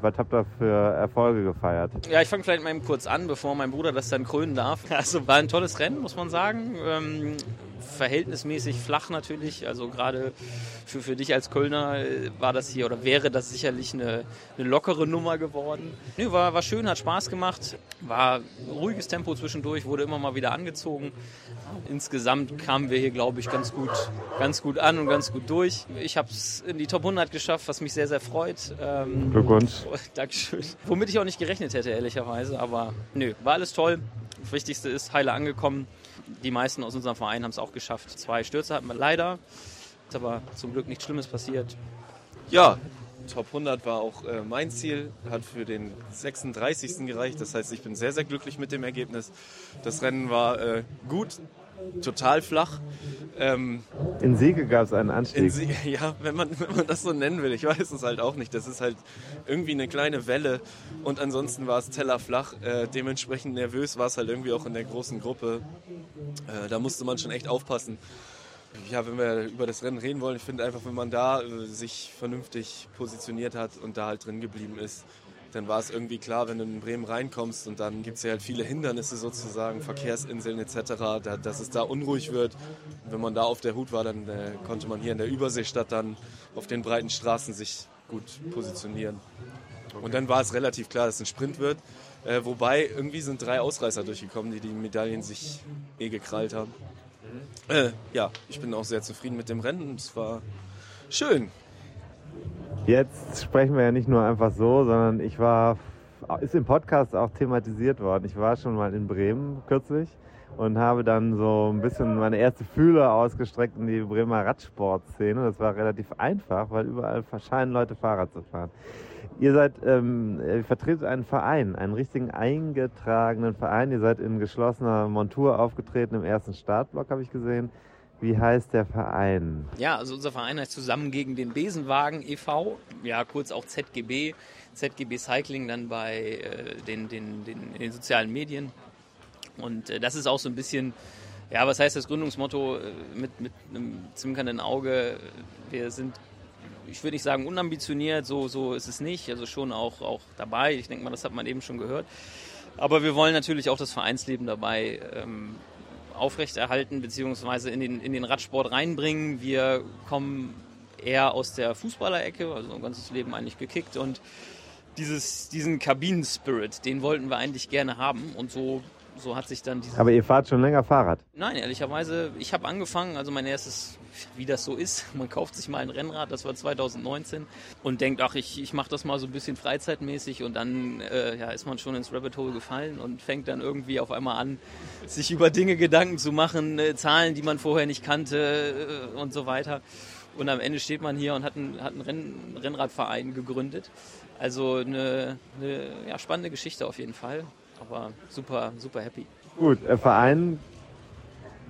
Was habt ihr für Erfolge gefeiert? Ja, ich fange vielleicht mal eben kurz an, bevor mein Bruder das dann krönen darf. [laughs] Also war ein tolles Rennen, muss man sagen. Ähm, verhältnismäßig flach natürlich. Also gerade für, für dich als Kölner äh, war das hier oder wäre das sicherlich eine, eine lockere Nummer geworden. Nee, war, war schön, hat Spaß gemacht. War ruhiges Tempo zwischendurch, wurde immer mal wieder angezogen. Insgesamt kamen wir hier, glaube ich, ganz gut, ganz gut an und ganz gut durch. Ich habe es in die Top 100 geschafft, was mich sehr, sehr freut. Ähm, Glückwunsch. Dankeschön. Womit ich auch nicht gerechnet hätte, ehrlicherweise. Aber nö, war alles toll. Das Wichtigste ist heile angekommen die meisten aus unserem Verein haben es auch geschafft. Zwei Stürze hatten wir leider, ist aber zum Glück nichts Schlimmes passiert. Ja, Top 100 war auch äh, mein Ziel, hat für den 36. gereicht. Das heißt, ich bin sehr, sehr glücklich mit dem Ergebnis. Das Rennen war äh, gut, total flach. Ähm, in Siege gab es einen Anstieg. Siege, [laughs] ja, wenn man, wenn man das so nennen will. Ich weiß es halt auch nicht. Das ist halt irgendwie eine kleine Welle und ansonsten war es tellerflach. Äh, dementsprechend nervös war es halt irgendwie auch in der großen Gruppe. Äh, da musste man schon echt aufpassen. Ja, wenn wir über das Rennen reden wollen, ich finde einfach, wenn man da äh, sich vernünftig positioniert hat und da halt drin geblieben ist, dann war es irgendwie klar, wenn du in Bremen reinkommst und dann gibt es ja halt viele Hindernisse sozusagen, Verkehrsinseln etc., da, dass es da unruhig wird. Und wenn man da auf der Hut war, dann äh, konnte man hier in der Überseestadt dann auf den breiten Straßen sich gut positionieren. Okay. Und dann war es relativ klar, dass es ein Sprint wird. Äh, wobei irgendwie sind drei Ausreißer durchgekommen, die die Medaillen sich eh gekrallt haben. Mhm. Äh, ja, ich bin auch sehr zufrieden mit dem Rennen. Es war schön. Jetzt sprechen wir ja nicht nur einfach so, sondern ich war, ist im Podcast auch thematisiert worden. Ich war schon mal in Bremen kürzlich und habe dann so ein bisschen meine erste Fühler ausgestreckt in die Bremer Radsportszene. Das war relativ einfach, weil überall scheinen Leute Fahrrad zu fahren. Ihr seid, ähm, ihr vertretet einen Verein, einen richtigen eingetragenen Verein. Ihr seid in geschlossener Montur aufgetreten im ersten Startblock, habe ich gesehen. Wie heißt der Verein? Ja, also unser Verein heißt zusammen gegen den Besenwagen e.V., ja kurz auch ZGB, ZGB Cycling dann bei äh, den, den, den, den sozialen Medien. Und äh, das ist auch so ein bisschen, ja, was heißt das Gründungsmotto äh, mit, mit einem zwinkernden Auge? Wir sind, ich würde nicht sagen unambitioniert, so, so ist es nicht, also schon auch, auch dabei. Ich denke mal, das hat man eben schon gehört. Aber wir wollen natürlich auch das Vereinsleben dabei ähm, aufrechterhalten bzw. In den, in den Radsport reinbringen. Wir kommen eher aus der Fußballerecke, also ein ganzes Leben eigentlich gekickt und dieses, diesen Kabinen-Spirit, den wollten wir eigentlich gerne haben und so so hat sich dann Aber ihr fahrt schon länger Fahrrad? Nein, ehrlicherweise, ich habe angefangen, also mein erstes, wie das so ist, [laughs] man kauft sich mal ein Rennrad, das war 2019 und denkt, ach, ich, ich mache das mal so ein bisschen freizeitmäßig und dann äh, ja, ist man schon ins Rabbit Hole gefallen und fängt dann irgendwie auf einmal an, sich über Dinge Gedanken zu machen, äh, Zahlen, die man vorher nicht kannte äh, und so weiter. Und am Ende steht man hier und hat einen, hat einen Renn, Rennradverein gegründet. Also eine, eine ja, spannende Geschichte auf jeden Fall aber super, super happy. Gut, äh, Verein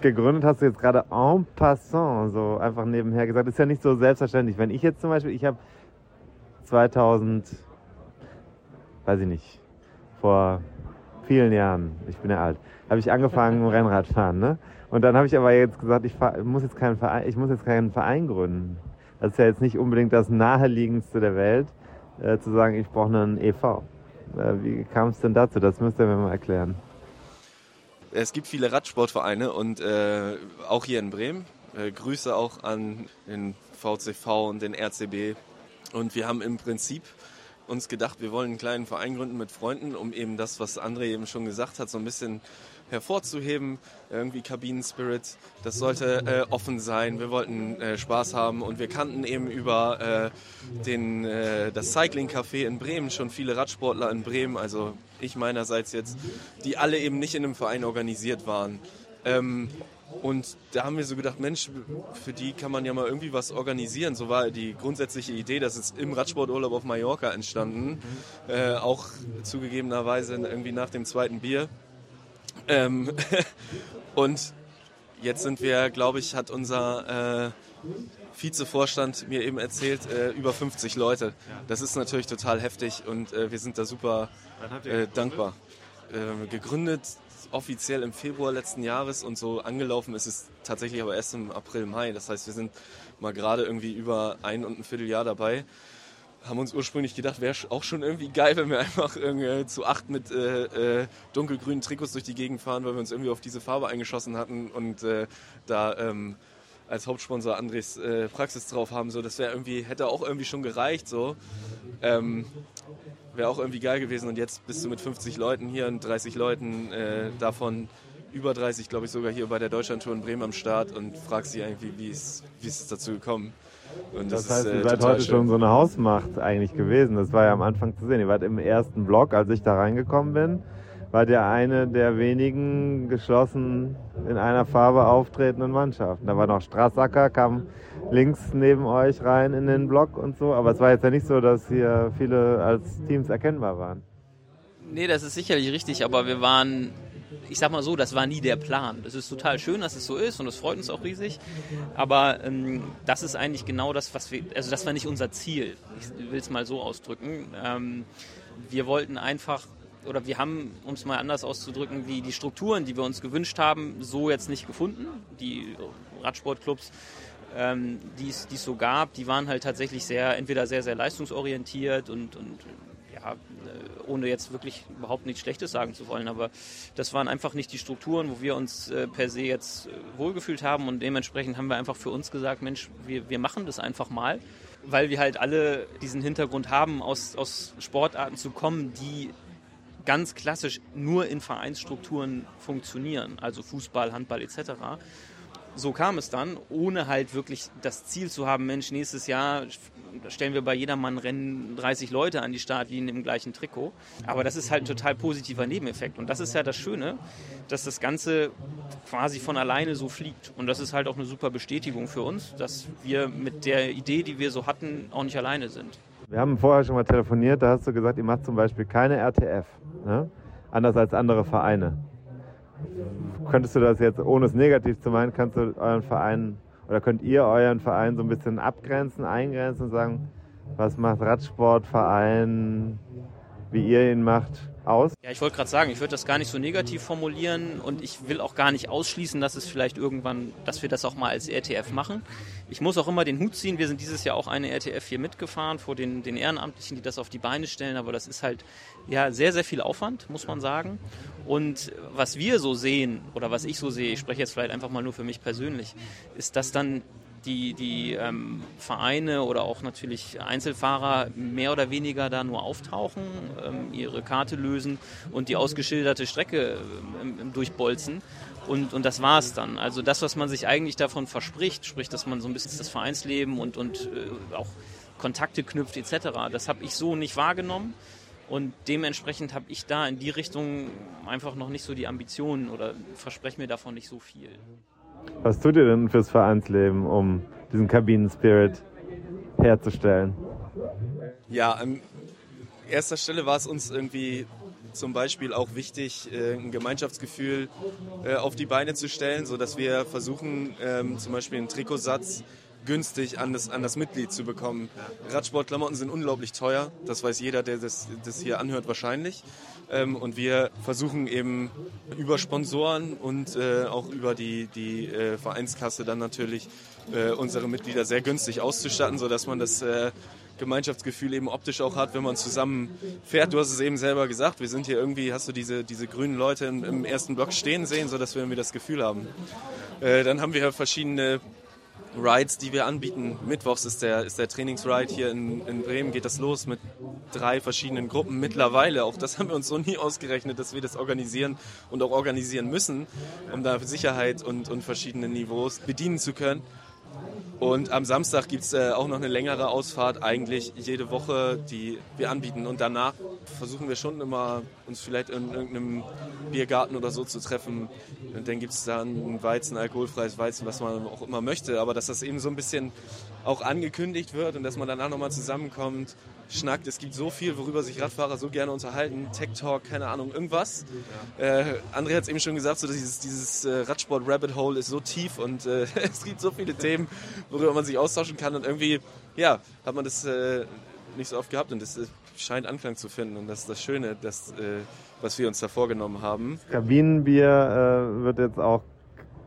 gegründet hast du jetzt gerade en passant, so einfach nebenher gesagt. Ist ja nicht so selbstverständlich. Wenn ich jetzt zum Beispiel, ich habe 2000, weiß ich nicht, vor vielen Jahren, ich bin ja alt, habe ich angefangen [laughs] mit Rennradfahren, ne? Und dann habe ich aber jetzt gesagt, ich muss jetzt keinen Verein, ich muss jetzt keinen Verein gründen. Das ist ja jetzt nicht unbedingt das naheliegendste der Welt, äh, zu sagen, ich brauche einen EV. Äh, wie kam es denn dazu? Das müsst ihr mir mal erklären. Es gibt viele Radsportvereine und äh, auch hier in Bremen. Äh, Grüße auch an den VCV und den RCB. Und wir haben im Prinzip uns gedacht, wir wollen einen kleinen Verein gründen mit Freunden, um eben das, was André eben schon gesagt hat, so ein bisschen hervorzuheben. Irgendwie Kabinen-Spirit, das sollte äh, offen sein. Wir wollten äh, Spaß haben und wir kannten eben über äh, den, äh, das Cycling-Café in Bremen schon viele Radsportler in Bremen, also ich meinerseits jetzt, die alle eben nicht in einem Verein organisiert waren. Ähm, und da haben wir so gedacht, Mensch, für die kann man ja mal irgendwie was organisieren. So war die grundsätzliche Idee, das ist im Radsporturlaub auf Mallorca entstanden. Äh, auch zugegebenerweise irgendwie nach dem zweiten Bier. Ähm, [laughs] und jetzt sind wir, glaube ich, hat unser äh, Vizevorstand mir eben erzählt, äh, über 50 Leute. Das ist natürlich total heftig und äh, wir sind da super äh, dankbar. Äh, gegründet offiziell im Februar letzten Jahres und so angelaufen ist es tatsächlich aber erst im April, Mai. Das heißt, wir sind mal gerade irgendwie über ein und ein Vierteljahr dabei. Haben uns ursprünglich gedacht, wäre auch schon irgendwie geil, wenn wir einfach irgendwie zu acht mit äh, äh, dunkelgrünen Trikots durch die Gegend fahren, weil wir uns irgendwie auf diese Farbe eingeschossen hatten und äh, da ähm, als Hauptsponsor Andres äh, Praxis drauf haben. So, das wäre irgendwie, hätte auch irgendwie schon gereicht. So. Ähm, wäre auch irgendwie geil gewesen. Und jetzt bist du mit 50 Leuten hier und 30 Leuten, äh, davon über 30, glaube ich, sogar hier bei der Deutschlandtour in Bremen am Start und fragst dich irgendwie, wie ist, ist es dazu gekommen? Und das, das heißt, ist, äh, ihr seid heute schön. schon so eine Hausmacht eigentlich gewesen. Das war ja am Anfang zu sehen. Ihr wart im ersten Block, als ich da reingekommen bin, war der eine der wenigen geschlossen in einer Farbe auftretenden Mannschaften. Da war noch Strassacker, kam links neben euch rein in den Block und so. Aber es war jetzt ja nicht so, dass hier viele als Teams erkennbar waren. Nee, das ist sicherlich richtig, aber wir waren ich sag mal so, das war nie der Plan. Das ist total schön, dass es so ist und es freut uns auch riesig. Aber ähm, das ist eigentlich genau das, was wir, also das war nicht unser Ziel. Ich will es mal so ausdrücken. Ähm, wir wollten einfach oder wir haben, um es mal anders auszudrücken, die, die Strukturen, die wir uns gewünscht haben, so jetzt nicht gefunden. Die Radsportclubs, ähm, die es so gab, die waren halt tatsächlich sehr, entweder sehr, sehr leistungsorientiert und, und ja, ohne jetzt wirklich überhaupt nichts Schlechtes sagen zu wollen, aber das waren einfach nicht die Strukturen, wo wir uns äh, per se jetzt äh, wohlgefühlt haben und dementsprechend haben wir einfach für uns gesagt, Mensch, wir, wir machen das einfach mal, weil wir halt alle diesen Hintergrund haben, aus, aus Sportarten zu kommen, die ganz klassisch nur in Vereinsstrukturen funktionieren, also Fußball, Handball etc so kam es dann, ohne halt wirklich das Ziel zu haben, Mensch, nächstes Jahr stellen wir bei jedermann Rennen 30 Leute an die Startlinie im gleichen Trikot. Aber das ist halt ein total positiver Nebeneffekt. Und das ist ja das Schöne, dass das Ganze quasi von alleine so fliegt. Und das ist halt auch eine super Bestätigung für uns, dass wir mit der Idee, die wir so hatten, auch nicht alleine sind. Wir haben vorher schon mal telefoniert, da hast du gesagt, ihr macht zum Beispiel keine RTF, ne? anders als andere Vereine könntest du das jetzt, ohne es negativ zu meinen, kannst du euren Verein oder könnt ihr euren Verein so ein bisschen abgrenzen, eingrenzen und sagen, was macht Radsportverein, wie ihr ihn macht, aus? Ja, ich wollte gerade sagen, ich würde das gar nicht so negativ formulieren und ich will auch gar nicht ausschließen, dass es vielleicht irgendwann, dass wir das auch mal als RTF machen. Ich muss auch immer den Hut ziehen. Wir sind dieses Jahr auch eine RTF hier mitgefahren vor den, den Ehrenamtlichen, die das auf die Beine stellen, aber das ist halt ja sehr, sehr viel Aufwand, muss man sagen. Und was wir so sehen oder was ich so sehe, ich spreche jetzt vielleicht einfach mal nur für mich persönlich, ist, dass dann die, die ähm, Vereine oder auch natürlich Einzelfahrer mehr oder weniger da nur auftauchen, ähm, ihre Karte lösen und die ausgeschilderte Strecke ähm, durchbolzen. Und, und das war es dann. Also das, was man sich eigentlich davon verspricht, sprich, dass man so ein bisschen das Vereinsleben und, und äh, auch Kontakte knüpft etc., das habe ich so nicht wahrgenommen. Und dementsprechend habe ich da in die Richtung einfach noch nicht so die Ambitionen oder verspreche mir davon nicht so viel. Was tut ihr denn fürs Vereinsleben, um diesen Kabinen-Spirit herzustellen? Ja, an erster Stelle war es uns irgendwie zum Beispiel auch wichtig, äh, ein Gemeinschaftsgefühl äh, auf die Beine zu stellen, sodass wir versuchen, ähm, zum Beispiel einen Trikotsatz günstig an das, an das Mitglied zu bekommen. Radsportklamotten sind unglaublich teuer, das weiß jeder, der das, das hier anhört wahrscheinlich. Ähm, und wir versuchen eben über Sponsoren und äh, auch über die, die äh, Vereinskasse dann natürlich äh, unsere Mitglieder sehr günstig auszustatten, sodass man das äh, Gemeinschaftsgefühl eben optisch auch hat, wenn man zusammen fährt. Du hast es eben selber gesagt, wir sind hier irgendwie, hast du diese, diese grünen Leute im, im ersten Block stehen sehen, sodass wir irgendwie das Gefühl haben. Äh, dann haben wir verschiedene Rides, die wir anbieten. Mittwochs ist der, ist der Trainingsride hier in, in Bremen, geht das los mit drei verschiedenen Gruppen mittlerweile. Auch das [laughs] haben wir uns so nie ausgerechnet, dass wir das organisieren und auch organisieren müssen, um da Sicherheit und, und verschiedene Niveaus bedienen zu können. Und am Samstag gibt es äh, auch noch eine längere Ausfahrt, eigentlich jede Woche, die wir anbieten. Und danach versuchen wir schon immer, uns vielleicht in irgendeinem Biergarten oder so zu treffen. Und dann gibt es da ein Weizen, alkoholfreies Weizen, was man auch immer möchte. Aber dass das eben so ein bisschen auch angekündigt wird und dass man danach nochmal zusammenkommt schnackt. Es gibt so viel, worüber sich Radfahrer so gerne unterhalten. Tech Talk, keine Ahnung, irgendwas. Ja. Äh, André hat es eben schon gesagt, so dieses, dieses äh, Radsport-Rabbit Hole ist so tief und äh, [laughs] es gibt so viele Themen, worüber man sich austauschen kann. Und irgendwie, ja, hat man das äh, nicht so oft gehabt und das scheint Anklang zu finden. Und das ist das Schöne, das, äh, was wir uns da vorgenommen haben. Kabinenbier äh, wird jetzt auch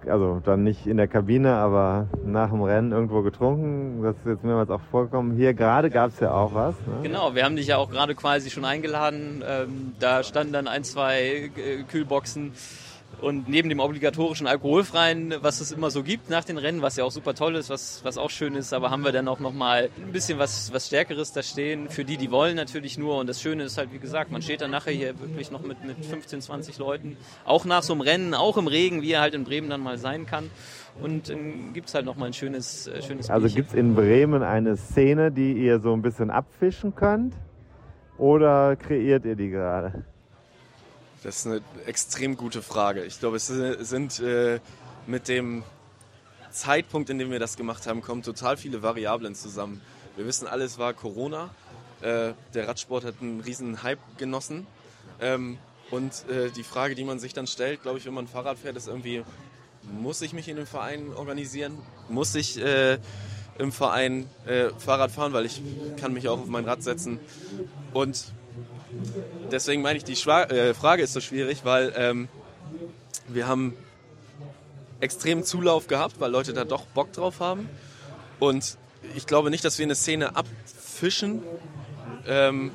also dann nicht in der Kabine, aber nach dem Rennen irgendwo getrunken. Das ist jetzt mehrmals auch vorgekommen. Hier gerade gab es ja auch was. Ne? Genau, wir haben dich ja auch gerade quasi schon eingeladen. Ähm, da standen dann ein, zwei Kühlboxen und neben dem obligatorischen alkoholfreien, was es immer so gibt nach den Rennen, was ja auch super toll ist, was, was auch schön ist, aber haben wir dann auch nochmal ein bisschen was, was Stärkeres da stehen. Für die, die wollen natürlich nur. Und das Schöne ist halt, wie gesagt, man steht dann nachher hier wirklich noch mit, mit 15, 20 Leuten. Auch nach so einem Rennen, auch im Regen, wie er halt in Bremen dann mal sein kann. Und ähm, gibt es halt nochmal ein schönes, äh, schönes Also gibt es in Bremen eine Szene, die ihr so ein bisschen abfischen könnt? Oder kreiert ihr die gerade? Das ist eine extrem gute Frage. Ich glaube, es sind äh, mit dem Zeitpunkt, in dem wir das gemacht haben, kommen total viele Variablen zusammen. Wir wissen alle, es war Corona. Äh, der Radsport hat einen riesen Hype genossen. Ähm, und äh, die Frage, die man sich dann stellt, glaube ich, wenn man Fahrrad fährt, ist irgendwie, muss ich mich in einem Verein organisieren? Muss ich äh, im Verein äh, Fahrrad fahren, weil ich kann mich auch auf mein Rad setzen? Und deswegen meine ich, die Schwa äh, Frage ist so schwierig, weil ähm, wir haben extremen Zulauf gehabt, weil Leute da doch Bock drauf haben. Und ich glaube nicht, dass wir eine Szene abfischen. Ähm,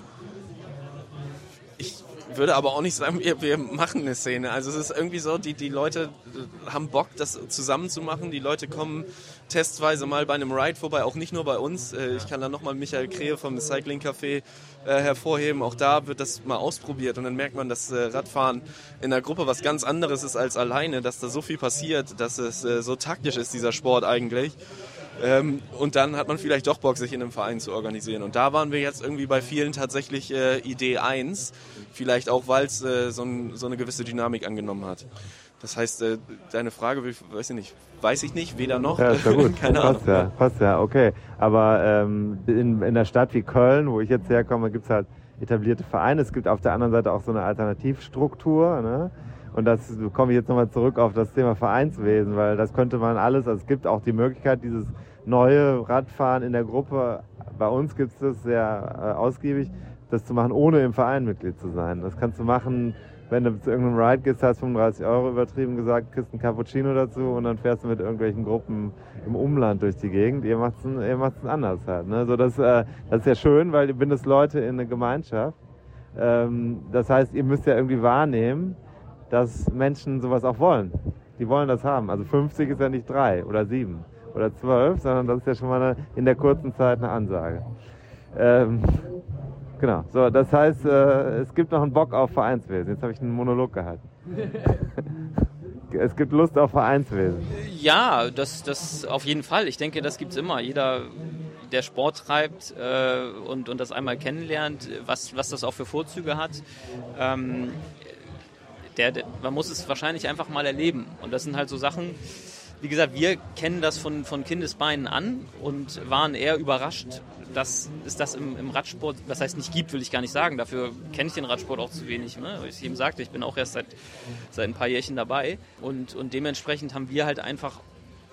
ich würde aber auch nicht sagen, wir, wir, machen eine Szene. Also es ist irgendwie so, die, die Leute haben Bock, das zusammen zu machen. Die Leute kommen testweise mal bei einem Ride vorbei, auch nicht nur bei uns. Äh, ich kann da nochmal Michael Krehe vom Cycling Café äh, hervorheben. Auch da wird das mal ausprobiert und dann merkt man, dass äh, Radfahren in der Gruppe was ganz anderes ist als alleine, dass da so viel passiert, dass es äh, so taktisch ist, dieser Sport eigentlich. Ähm, und dann hat man vielleicht doch Bock, sich in einem Verein zu organisieren. Und da waren wir jetzt irgendwie bei vielen tatsächlich äh, Idee 1. Vielleicht auch, weil es äh, so, ein, so, eine gewisse Dynamik angenommen hat. Das heißt, äh, deine Frage, weiß ich nicht, weiß ich nicht, weder noch. Ja, ist ja gut. [laughs] Keine passt Ahnung. Ja, passt ja, okay. Aber ähm, in, in einer Stadt wie Köln, wo ich jetzt herkomme, gibt es halt etablierte Vereine. Es gibt auf der anderen Seite auch so eine Alternativstruktur. Ne? Und das komme ich jetzt nochmal zurück auf das Thema Vereinswesen, weil das könnte man alles, also es gibt auch die Möglichkeit, dieses neue Radfahren in der Gruppe, bei uns gibt es das sehr äh, ausgiebig, das zu machen, ohne im Verein Mitglied zu sein. Das kannst du machen, wenn du zu irgendeinem Ride gehst, hast 35 Euro übertrieben gesagt, kriegst einen Cappuccino dazu und dann fährst du mit irgendwelchen Gruppen im Umland durch die Gegend. Ihr macht es anders halt. Ne? So, das, äh, das ist ja schön, weil ihr bindet Leute in eine Gemeinschaft. Ähm, das heißt, ihr müsst ja irgendwie wahrnehmen, dass Menschen sowas auch wollen. Die wollen das haben. Also 50 ist ja nicht drei oder sieben oder zwölf, sondern das ist ja schon mal eine, in der kurzen Zeit eine Ansage. Ähm, Genau. So, das heißt, äh, es gibt noch einen Bock auf Vereinswesen. Jetzt habe ich einen Monolog gehalten. [laughs] es gibt Lust auf Vereinswesen. Ja, das, das auf jeden Fall. Ich denke, das gibt es immer. Jeder, der Sport treibt äh, und, und das einmal kennenlernt, was, was das auch für Vorzüge hat, ähm, der, der, man muss es wahrscheinlich einfach mal erleben. Und das sind halt so Sachen, wie gesagt, wir kennen das von, von Kindesbeinen an und waren eher überrascht, dass es das im, im, Radsport, was heißt nicht gibt, will ich gar nicht sagen. Dafür kenne ich den Radsport auch zu wenig. Ne? Wie ich eben sagte, ich bin auch erst seit, seit ein paar Jährchen dabei und, und dementsprechend haben wir halt einfach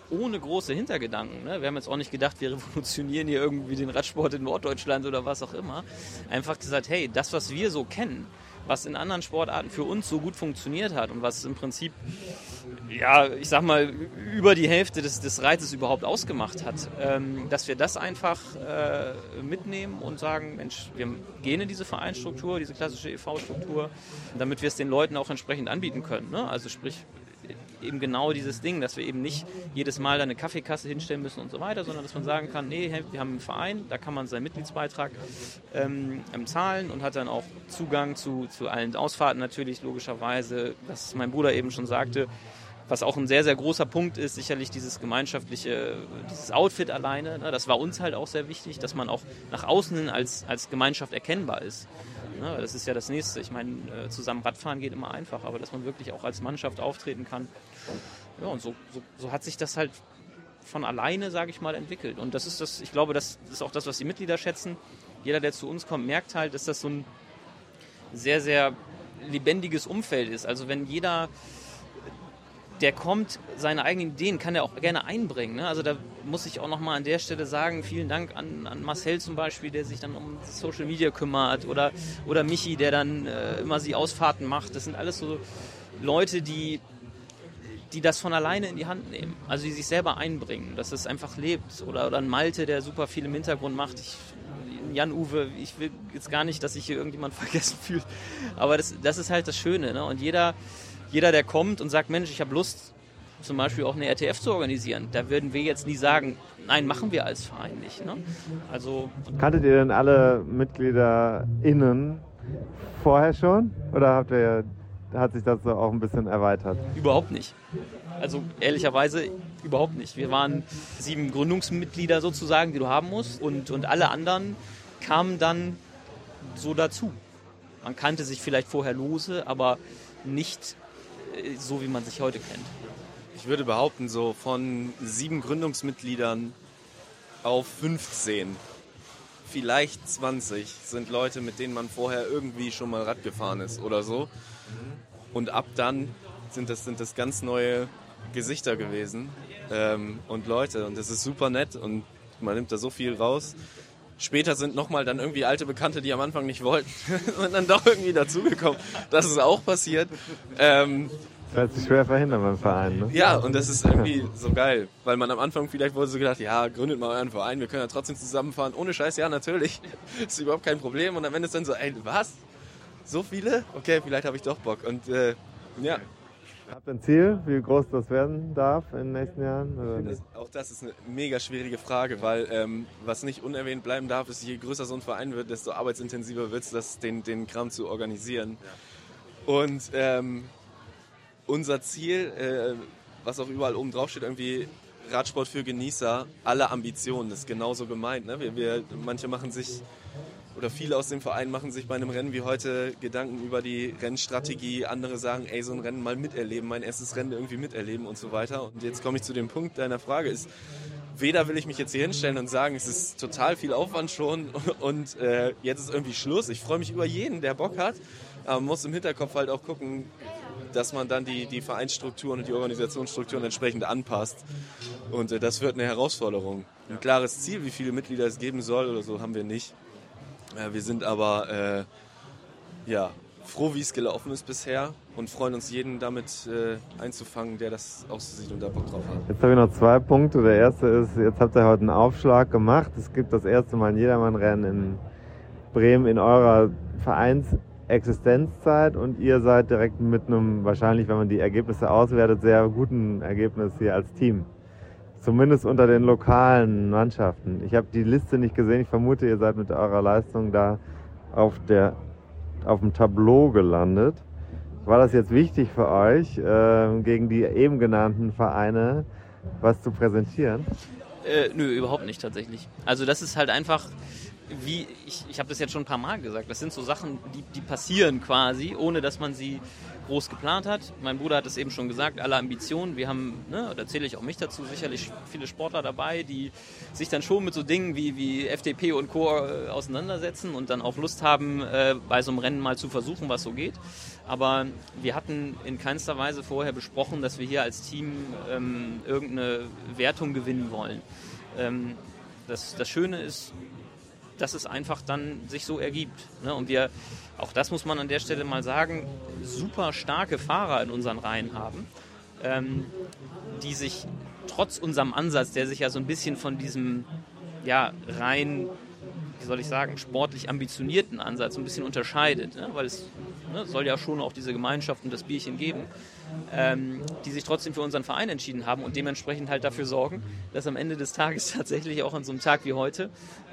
ohne große Hintergedanken. Ne? Wir haben jetzt auch nicht gedacht, wir [laughs] revolutionieren hier irgendwie den Radsport in Norddeutschland oder was auch immer. Einfach gesagt, hey, das, was wir so kennen, was in anderen Sportarten für uns so gut funktioniert hat und was im Prinzip, ja, ich sag mal, über die Hälfte des, des Reizes überhaupt ausgemacht hat, ähm, dass wir das einfach äh, mitnehmen und sagen, Mensch, wir gehen in diese Vereinsstruktur, diese klassische EV-Struktur, damit wir es den Leuten auch entsprechend anbieten können. Ne? Also sprich, eben genau dieses Ding, dass wir eben nicht jedes Mal eine Kaffeekasse hinstellen müssen und so weiter, sondern dass man sagen kann, nee, wir haben einen Verein, da kann man seinen Mitgliedsbeitrag ähm, zahlen und hat dann auch Zugang zu, zu allen Ausfahrten natürlich logischerweise, was mein Bruder eben schon sagte, was auch ein sehr, sehr großer Punkt ist, sicherlich dieses gemeinschaftliche, dieses Outfit alleine. Ne? Das war uns halt auch sehr wichtig, dass man auch nach außen hin als, als Gemeinschaft erkennbar ist. Ne? Das ist ja das Nächste. Ich meine, äh, zusammen Radfahren geht immer einfach, aber dass man wirklich auch als Mannschaft auftreten kann. Ja, und so, so, so hat sich das halt von alleine, sage ich mal, entwickelt. Und das ist das, ich glaube, das ist auch das, was die Mitglieder schätzen. Jeder, der zu uns kommt, merkt halt, dass das so ein sehr, sehr lebendiges Umfeld ist. Also wenn jeder der kommt, seine eigenen Ideen kann er auch gerne einbringen. Ne? Also da muss ich auch nochmal an der Stelle sagen, vielen Dank an, an, Marcel zum Beispiel, der sich dann um Social Media kümmert oder, oder Michi, der dann äh, immer die Ausfahrten macht. Das sind alles so Leute, die, die das von alleine in die Hand nehmen. Also die sich selber einbringen, dass es einfach lebt. Oder, oder ein Malte, der super viel im Hintergrund macht. Ich, Jan-Uwe, ich will jetzt gar nicht, dass sich hier irgendjemand [laughs] vergessen fühlt. Aber das, das ist halt das Schöne. Ne? Und jeder, jeder, der kommt und sagt, Mensch, ich habe Lust, zum Beispiel auch eine RTF zu organisieren, da würden wir jetzt nie sagen, nein, machen wir als Verein nicht. Ne? Also, Kanntet ihr denn alle MitgliederInnen vorher schon? Oder habt ihr, hat sich das so auch ein bisschen erweitert? Überhaupt nicht. Also ehrlicherweise überhaupt nicht. Wir waren sieben Gründungsmitglieder sozusagen, die du haben musst und, und alle anderen kamen dann so dazu. Man kannte sich vielleicht vorher lose, aber nicht so, wie man sich heute kennt. Ich würde behaupten, so von sieben Gründungsmitgliedern auf 15, vielleicht 20 sind Leute, mit denen man vorher irgendwie schon mal Rad gefahren ist oder so. Und ab dann sind das, sind das ganz neue Gesichter gewesen ähm, und Leute. Und das ist super nett und man nimmt da so viel raus. Später sind nochmal dann irgendwie alte Bekannte, die am Anfang nicht wollten, [laughs] und dann doch irgendwie dazugekommen. Das ist auch passiert. Ähm, das lässt sich schwer verhindern beim Verein, ne? Ja, und das ist irgendwie so geil, weil man am Anfang vielleicht wurde so gedacht, ja, gründet mal euren Verein, wir können ja trotzdem zusammenfahren. Ohne Scheiß, ja, natürlich. [laughs] ist überhaupt kein Problem. Und am Ende ist dann so, ey, was? So viele? Okay, vielleicht habe ich doch Bock. Und äh, ja, Habt ihr ein Ziel, wie groß das werden darf in den nächsten Jahren? Das, auch das ist eine mega schwierige Frage, weil ähm, was nicht unerwähnt bleiben darf, ist, je größer so ein Verein wird, desto arbeitsintensiver wird es, den, den Kram zu organisieren. Und ähm, unser Ziel, äh, was auch überall oben drauf steht, irgendwie Radsport für Genießer, alle Ambitionen, das ist genauso gemeint. Ne? Wir, wir, manche machen sich oder viele aus dem Verein machen sich bei einem Rennen wie heute Gedanken über die Rennstrategie. Andere sagen, ey, so ein Rennen mal miterleben, mein erstes Rennen irgendwie miterleben und so weiter. Und jetzt komme ich zu dem Punkt deiner Frage ist, weder will ich mich jetzt hier hinstellen und sagen, es ist total viel Aufwand schon [laughs] und äh, jetzt ist irgendwie Schluss. Ich freue mich über jeden, der Bock hat. Aber man muss im Hinterkopf halt auch gucken, dass man dann die, die Vereinsstrukturen und die Organisationsstrukturen entsprechend anpasst. Und äh, das wird eine Herausforderung. Ein klares Ziel, wie viele Mitglieder es geben soll oder so, haben wir nicht. Ja, wir sind aber äh, ja, froh, wie es gelaufen ist bisher und freuen uns jeden damit äh, einzufangen, der das auch so sieht und da Bock drauf hat. Jetzt habe ich noch zwei Punkte. Der erste ist, jetzt habt ihr heute einen Aufschlag gemacht. Es gibt das erste Mal ein Jedermannrennen in Bremen in eurer Vereinsexistenzzeit und ihr seid direkt mit einem, wahrscheinlich, wenn man die Ergebnisse auswertet, sehr guten Ergebnis hier als Team. Zumindest unter den lokalen Mannschaften. Ich habe die Liste nicht gesehen. Ich vermute, ihr seid mit eurer Leistung da auf, der, auf dem Tableau gelandet. War das jetzt wichtig für euch, äh, gegen die eben genannten Vereine was zu präsentieren? Äh, nö, überhaupt nicht tatsächlich. Also das ist halt einfach, wie ich, ich habe das jetzt schon ein paar Mal gesagt, das sind so Sachen, die, die passieren quasi, ohne dass man sie groß geplant hat. Mein Bruder hat es eben schon gesagt, alle Ambitionen. Wir haben, ne, da zähle ich auch mich dazu, sicherlich viele Sportler dabei, die sich dann schon mit so Dingen wie, wie FDP und Co. Äh, auseinandersetzen und dann auch Lust haben, äh, bei so einem Rennen mal zu versuchen, was so geht. Aber wir hatten in keinster Weise vorher besprochen, dass wir hier als Team ähm, irgendeine Wertung gewinnen wollen. Ähm, das, das Schöne ist, dass es einfach dann sich so ergibt. Ne? Und wir, auch das muss man an der Stelle mal sagen, super starke Fahrer in unseren Reihen haben, ähm, die sich trotz unserem Ansatz, der sich ja so ein bisschen von diesem ja, rein, wie soll ich sagen, sportlich ambitionierten Ansatz ein bisschen unterscheidet, ne? weil es ne, soll ja schon auch diese Gemeinschaft und das Bierchen geben ähm, die sich trotzdem für unseren Verein entschieden haben und dementsprechend halt dafür sorgen, dass am Ende des Tages [laughs] tatsächlich auch an so einem Tag wie heute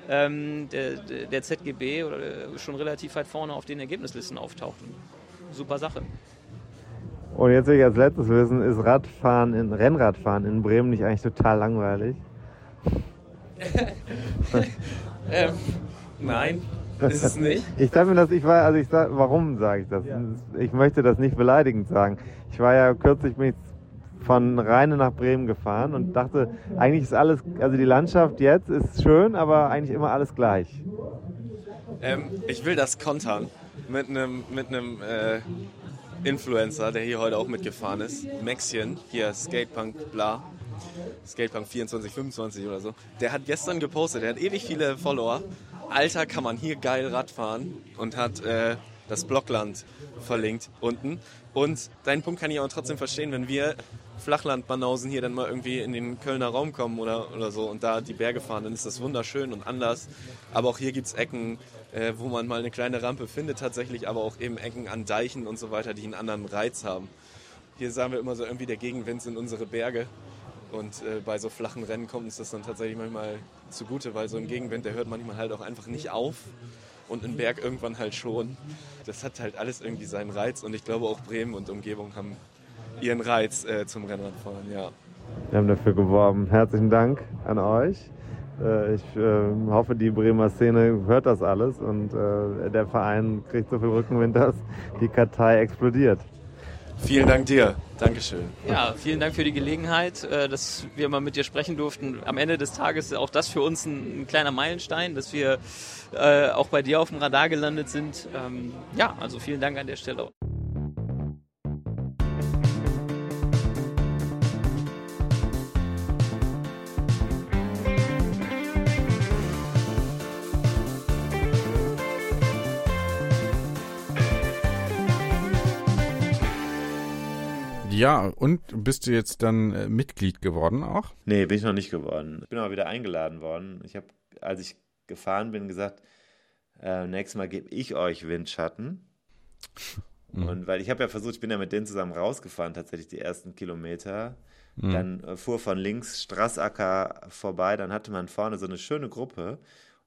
ähm, der, der, ZGB oder der schon relativ weit vorne auf den Ergebnislisten auftaucht. Super Sache. Und jetzt will ich als letztes wissen, ist Radfahren in, Rennradfahren in Bremen nicht eigentlich total langweilig? [laughs] ähm, nein, ist es nicht. Ich sage mir das, ich war, also ich sag, warum sage ich das? Ja. Ich möchte das nicht beleidigend sagen. Ich war ja kürzlich bin ich von Rheine nach Bremen gefahren und dachte, eigentlich ist alles, also die Landschaft jetzt ist schön, aber eigentlich immer alles gleich. Ähm, ich will das kontern mit einem mit äh, Influencer, der hier heute auch mitgefahren ist, Maxchen, hier Skatepunk bla. Skatepunk 24, 25 oder so. Der hat gestern gepostet, der hat ewig viele Follower Alter, kann man hier geil Radfahren und hat äh, das Blockland verlinkt unten. Und deinen Punkt kann ich auch trotzdem verstehen, wenn wir Flachlandbanausen hier dann mal irgendwie in den Kölner Raum kommen oder, oder so und da die Berge fahren, dann ist das wunderschön und anders. Aber auch hier gibt es Ecken, äh, wo man mal eine kleine Rampe findet tatsächlich, aber auch eben Ecken an Deichen und so weiter, die einen anderen Reiz haben. Hier sagen wir immer so irgendwie, der Gegenwind sind unsere Berge. Und äh, bei so flachen Rennen kommt uns das dann tatsächlich manchmal zugute, weil so ein Gegenwind, der hört manchmal halt auch einfach nicht auf und ein Berg irgendwann halt schon. Das hat halt alles irgendwie seinen Reiz und ich glaube auch Bremen und Umgebung haben ihren Reiz äh, zum Rennradfahren, ja. Wir haben dafür geworben. Herzlichen Dank an euch. Äh, ich äh, hoffe, die Bremer Szene hört das alles und äh, der Verein kriegt so viel Rückenwind, dass die Kartei explodiert. Vielen Dank dir. Dankeschön. Ja, vielen Dank für die Gelegenheit, dass wir mal mit dir sprechen durften. Am Ende des Tages ist auch das für uns ein, kleiner Meilenstein, dass wir auch bei dir auf dem Radar gelandet sind. Ähm, ja, also vielen Dank an der Stelle. Ja, und bist du jetzt dann äh, Mitglied geworden auch? Nee, bin ich noch nicht geworden. Ich bin aber wieder eingeladen worden. Ich habe, als ich gefahren bin, gesagt, äh, nächstes Mal gebe ich euch Windschatten. [laughs] Mhm. Und weil ich habe ja versucht, ich bin ja mit denen zusammen rausgefahren, tatsächlich die ersten Kilometer. Mhm. Dann äh, fuhr von links Strassacker vorbei, dann hatte man vorne so eine schöne Gruppe.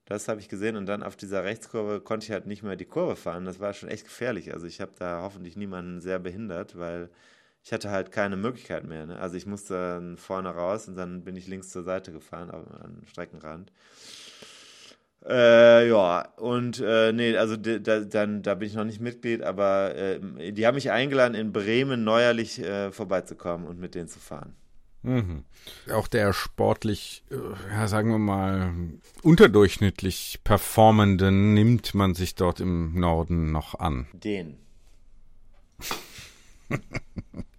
Das habe ich gesehen und dann auf dieser Rechtskurve konnte ich halt nicht mehr die Kurve fahren. Das war schon echt gefährlich. Also ich habe da hoffentlich niemanden sehr behindert, weil ich hatte halt keine Möglichkeit mehr. Ne? Also ich musste vorne raus und dann bin ich links zur Seite gefahren, am Streckenrand. Äh, ja, und äh, nee, also da, dann, da bin ich noch nicht Mitglied, aber äh, die haben mich eingeladen, in Bremen neuerlich äh, vorbeizukommen und mit denen zu fahren. Mhm. Auch der sportlich, äh, ja, sagen wir mal, unterdurchschnittlich Performenden nimmt man sich dort im Norden noch an. Den. [laughs]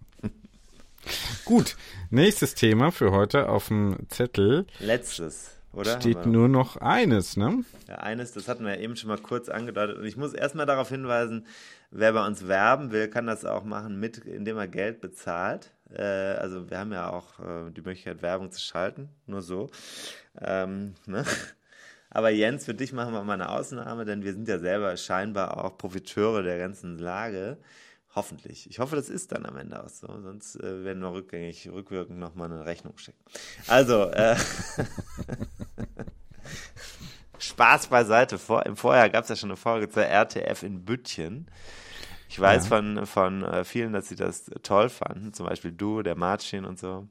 Gut, nächstes Thema für heute auf dem Zettel. Letztes, oder? Steht nur noch eines, ne? Ja, eines, das hatten wir ja eben schon mal kurz angedeutet. Und ich muss erstmal darauf hinweisen, wer bei uns werben will, kann das auch machen, mit, indem er Geld bezahlt. Äh, also wir haben ja auch äh, die Möglichkeit, Werbung zu schalten, nur so. Ähm, ne? Aber Jens, für dich machen wir mal eine Ausnahme, denn wir sind ja selber scheinbar auch Profiteure der ganzen Lage. Hoffentlich. Ich hoffe, das ist dann am Ende auch so. Sonst äh, werden wir rückgängig, rückwirkend nochmal eine Rechnung schicken. Also, äh, [laughs] Spaß beiseite. Vor, Im Vorjahr gab es ja schon eine Folge zur RTF in Büttchen. Ich weiß ja. von, von äh, vielen, dass sie das toll fanden. Zum Beispiel du, der Martin und so.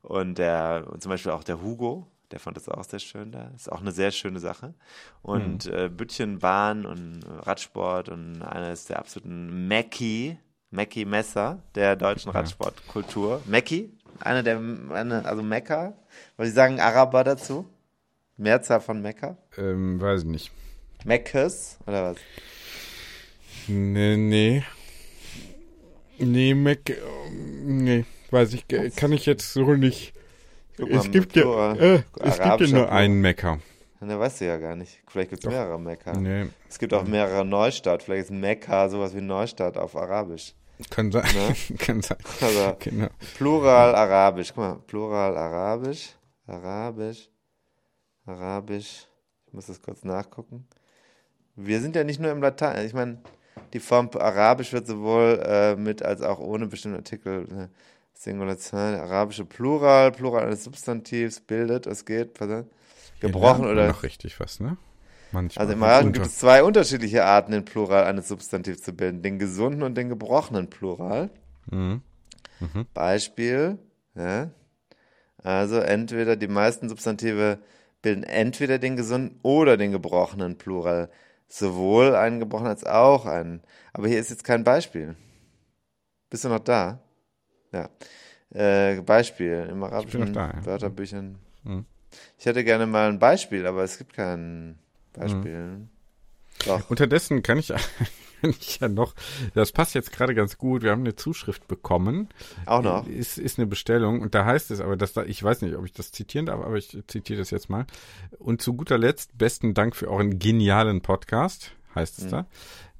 Und der, und zum Beispiel auch der Hugo, der fand das auch sehr schön da. Ist auch eine sehr schöne Sache. Und mhm. äh, Büttchen Bahn und Radsport und eines der absoluten Mackie Mackie Messer der deutschen Radsportkultur. Mackie, eine der, eine, also Mekka. Was Sie sagen Araber dazu? Mehrzahl von Mekka? Ähm, weiß ich nicht. Meckes oder was? Nee, nee. Nee, Meck, nee, weiß ich, kann ich jetzt so nicht. Guck es gibt ja, äh, es gibt ja nur einen Mecker. Ne, weißt du ja gar nicht. Vielleicht gibt es mehrere Mekka. Nee. Es gibt auch mehrere Neustadt. Vielleicht ist Mekka sowas wie Neustadt auf Arabisch. Kann sein. Ne? [laughs] Kann sein. Also, [laughs] genau. Plural Arabisch. Guck mal, Plural Arabisch. Arabisch. Arabisch. Ich muss das kurz nachgucken. Wir sind ja nicht nur im Latein. Ich meine, die Form Arabisch wird sowohl äh, mit als auch ohne bestimmte Artikel. Äh, Singulation, arabische Plural, Plural eines Substantivs bildet, es geht, gebrochen ja, oder. noch richtig was, ne? Manchmal also im Arabischen gibt es zwei unterschiedliche Arten, in Plural eines Substantiv zu bilden. Den gesunden und den gebrochenen Plural. Mhm. Mhm. Beispiel, ja. Also entweder die meisten Substantive bilden entweder den gesunden oder den gebrochenen Plural. Sowohl einen gebrochenen als auch einen. Aber hier ist jetzt kein Beispiel. Bist du noch da? Ja. Äh, Beispiel im arabischen da, ja. Wörterbüchern. Mhm. Ich hätte gerne mal ein Beispiel, aber es gibt keinen. Beispiel. Mhm. Doch. Unterdessen kann ich, [laughs] kann ich ja noch, das passt jetzt gerade ganz gut. Wir haben eine Zuschrift bekommen. Auch noch? Ist, ist eine Bestellung und da heißt es aber, dass da, ich weiß nicht, ob ich das zitieren darf, aber ich zitiere das jetzt mal. Und zu guter Letzt, besten Dank für euren genialen Podcast, heißt es mhm. da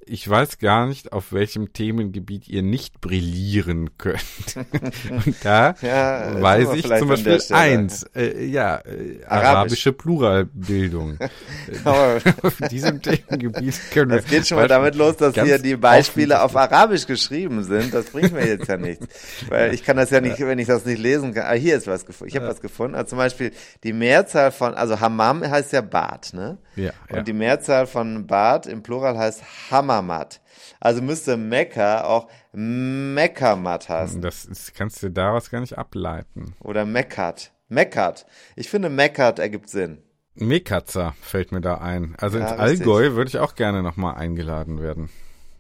ich weiß gar nicht, auf welchem Themengebiet ihr nicht brillieren könnt. [laughs] Und da ja, weiß ich zum Beispiel eins, äh, ja, äh, arabische Pluralbildung. [laughs] [laughs] auf diesem Themengebiet können wir. Das geht schon mal damit los, dass hier die Beispiele auf Arabisch geschrieben sind. Das bringt mir jetzt ja nichts. Weil ich kann das ja nicht, wenn ich das nicht lesen kann. Ah, hier ist was gefunden. Ich habe ja. was gefunden. Also zum Beispiel die Mehrzahl von, also Hammam heißt ja Bad, ne? Ja. Und ja. die Mehrzahl von Bad im Plural heißt Hammer. Hammermatt. Also müsste Mekka auch Mekkamat heißen. Das ist, kannst du daraus gar nicht ableiten. Oder Mekkat. Mekkat. Ich finde Mekkat ergibt Sinn. Mekatzer fällt mir da ein. Also ja, ins Allgäu würde ich auch gerne nochmal eingeladen werden.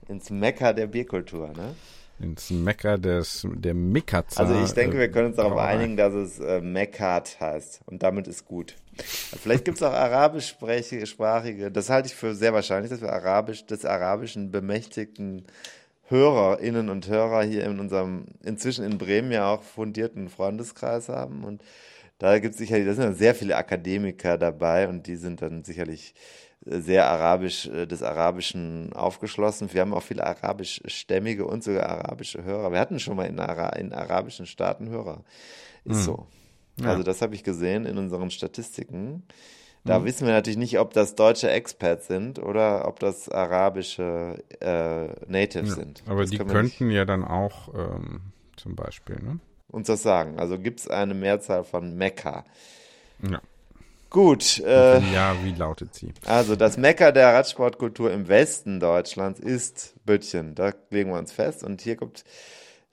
Ins Mekka der Bierkultur, ne? ins Mekka des, der Mekatzer. Also ich denke, wir können uns darauf einigen, dass es äh, Mekkat heißt. Und damit ist gut. Vielleicht gibt es auch arabischsprachige, das halte ich für sehr wahrscheinlich, dass wir Arabisch, des Arabischen bemächtigten Hörerinnen und Hörer hier in unserem inzwischen in Bremen ja auch fundierten Freundeskreis haben. Und da gibt es sicherlich, da sind dann sehr viele Akademiker dabei und die sind dann sicherlich sehr arabisch, äh, des Arabischen aufgeschlossen. Wir haben auch viele arabischstämmige und sogar arabische Hörer. Wir hatten schon mal in, Ara in arabischen Staaten Hörer. Ist hm. so. Ja. Also das habe ich gesehen in unseren Statistiken. Da hm. wissen wir natürlich nicht, ob das deutsche Experts sind oder ob das arabische äh, Natives ja, sind. Aber das die könnten ja dann auch ähm, zum Beispiel, ne? Uns das sagen. Also gibt es eine Mehrzahl von Mekka. Ja. Gut. Äh, ja, wie lautet sie? Also das Mecker der Radsportkultur im Westen Deutschlands ist Böttchen. Da legen wir uns fest. Und hier kommt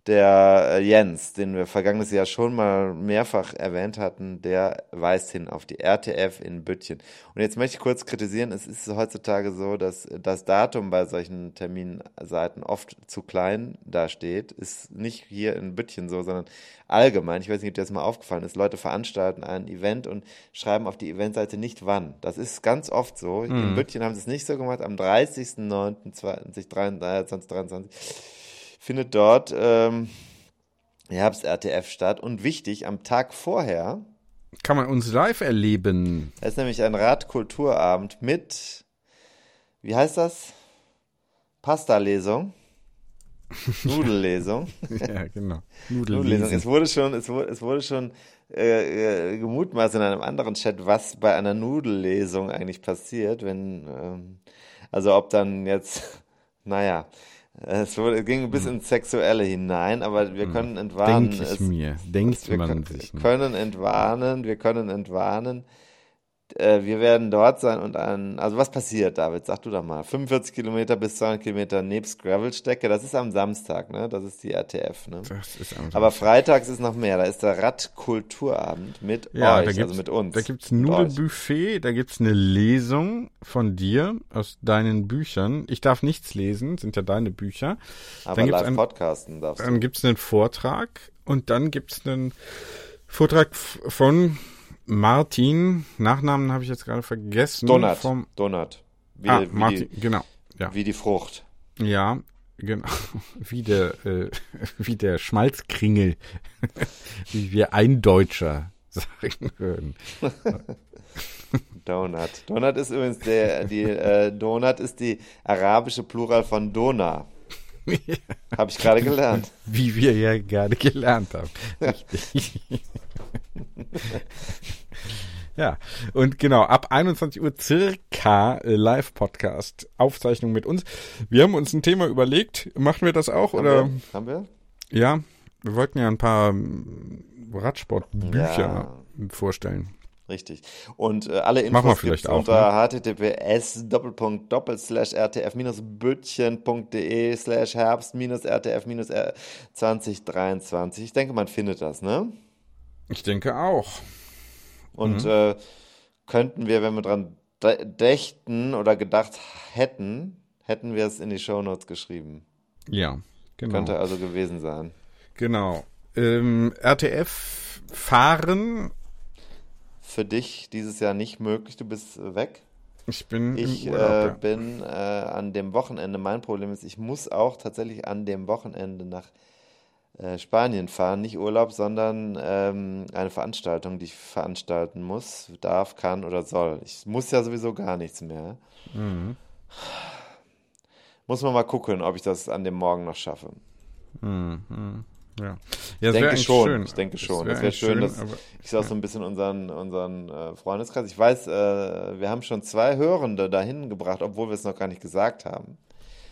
der äh, Jens, den wir vergangenes Jahr schon mal mehrfach erwähnt hatten, der weist hin auf die RTF in Büttchen. Und jetzt möchte ich kurz kritisieren, es ist heutzutage so, dass das Datum bei solchen Terminseiten oft zu klein dasteht. Ist nicht hier in Büttchen so, sondern allgemein. Ich weiß nicht, ob dir das mal aufgefallen ist. Leute veranstalten ein Event und schreiben auf die Eventseite nicht wann. Das ist ganz oft so. Mhm. In Büttchen haben sie es nicht so gemacht. Am 30.09.2023 findet dort ähm, Herbst-RTF statt. Und wichtig, am Tag vorher kann man uns live erleben. Da ist nämlich ein Radkulturabend mit, wie heißt das? Pasta-Lesung. [laughs] Nudellesung. ja, genau. Nudellesung. Es wurde schon, es wurde, es wurde schon äh, äh, gemutmaßt in einem anderen Chat, was bei einer Nudellesung eigentlich passiert, wenn, ähm, also ob dann jetzt, [laughs] naja, es, ging bis hm. ins Sexuelle hinein, aber wir hm. können entwarnen. Denke ich es, mir. Denkt man können, sich. Wir können entwarnen, wir können entwarnen, äh, wir werden dort sein und ein, also was passiert, David? Sag du doch mal. 45 Kilometer bis 200 Kilometer nebst Gravelstecke, das ist am Samstag, ne? Das ist die RTF, ne? Das ist am Samstag. Aber freitags ist noch mehr, da ist der Radkulturabend mit ja, euch, also mit uns. Da gibt's ein Nudelbuffet, da gibt's eine Lesung von dir aus deinen Büchern. Ich darf nichts lesen, sind ja deine Bücher. Aber dann gibt's einen, podcasten darfst du. Dann gibt's einen Vortrag und dann gibt's einen Vortrag von Martin, Nachnamen habe ich jetzt gerade vergessen. Donat. Vom, Donat. Wie, ah, wie Martin, die, genau. Ja. Wie die Frucht. Ja, genau. [laughs] Wie der, äh, [laughs] wie der Schmalzkringel. [laughs] wie wir Eindeutscher sagen würden. Donut. Donut ist übrigens der, die, äh, Donut ist die arabische Plural von Dona. Ja. Habe ich gerade gelernt. Wie wir ja gerade gelernt haben. [laughs] Ja, und genau, ab 21 Uhr circa äh, Live-Podcast, Aufzeichnung mit uns. Wir haben uns ein Thema überlegt. Machen wir das auch? Haben oder? Wir? Haben wir? Ja, wir wollten ja ein paar ähm, Radsportbücher ja. vorstellen. Richtig. Und äh, alle Infos gibt's auch, unter ne? https rtf-böttchen.de slash herbst rtf 2023. Ich denke, man findet das, ne? Ich denke auch. Und mhm. äh, könnten wir, wenn wir dran dächten oder gedacht hätten, hätten wir es in die Shownotes geschrieben. Ja, genau. Könnte also gewesen sein. Genau. Ähm, RTF fahren. Für dich dieses Jahr nicht möglich, du bist weg? Ich bin ich Urlaub, äh, ja. bin äh, an dem Wochenende. Mein Problem ist, ich muss auch tatsächlich an dem Wochenende nach äh, Spanien fahren. Nicht Urlaub, sondern ähm, eine Veranstaltung, die ich veranstalten muss, darf, kann oder soll. Ich muss ja sowieso gar nichts mehr. Mhm. Muss man mal gucken, ob ich das an dem Morgen noch schaffe. Mhm. Ja. ja ich denke schon. Schön. Ich denke schon. Es wäre schön, dass schön, ich auch so ein bisschen unseren, unseren äh, Freundeskreis. Ich weiß, äh, wir haben schon zwei Hörende dahin gebracht, obwohl wir es noch gar nicht gesagt haben.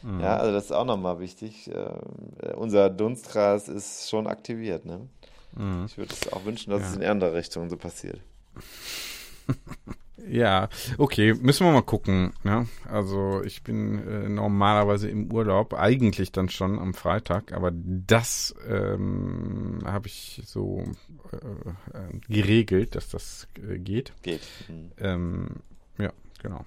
Mhm. Ja, also das ist auch nochmal wichtig. Äh, unser Dunstkreis ist schon aktiviert. Ne? Mhm. Ich würde es auch wünschen, dass ja. es in andere Richtungen so passiert. [laughs] Ja, okay, müssen wir mal gucken. Ne? Also ich bin äh, normalerweise im Urlaub, eigentlich dann schon am Freitag, aber das ähm, habe ich so äh, äh, geregelt, dass das äh, geht. Geht. Mhm. Ähm, ja, genau.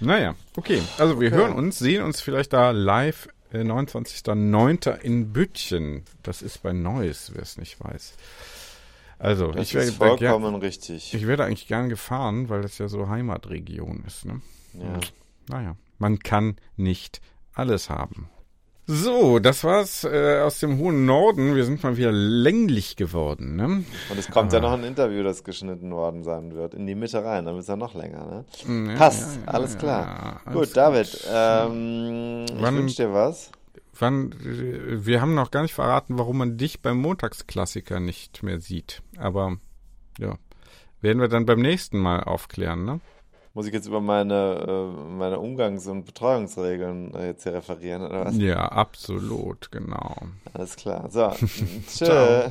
Naja, okay. Also wir okay. hören uns, sehen uns vielleicht da live äh, 29.09. in Büttchen. Das ist bei Neuss, wer es nicht weiß. Also, das ich werde vollkommen gern, richtig. Ich werde eigentlich gern gefahren, weil das ja so Heimatregion ist. Ne? Ja. naja, man kann nicht alles haben. So, das war's äh, aus dem hohen Norden. Wir sind mal wieder länglich geworden. Ne? Und es kommt Aber, ja noch ein Interview, das geschnitten worden sein wird, in die Mitte rein. Dann wird es ja noch länger. Ne? Ja, Passt, ja, ja, alles klar. Alles Gut, David, ähm, ich wünsche dir was. Wann, wir haben noch gar nicht verraten, warum man dich beim Montagsklassiker nicht mehr sieht. Aber ja, werden wir dann beim nächsten Mal aufklären, ne? Muss ich jetzt über meine, äh, meine Umgangs- und Betreuungsregeln äh, jetzt hier referieren, oder was? Ja, absolut, genau. Alles klar. So, [laughs] tschö.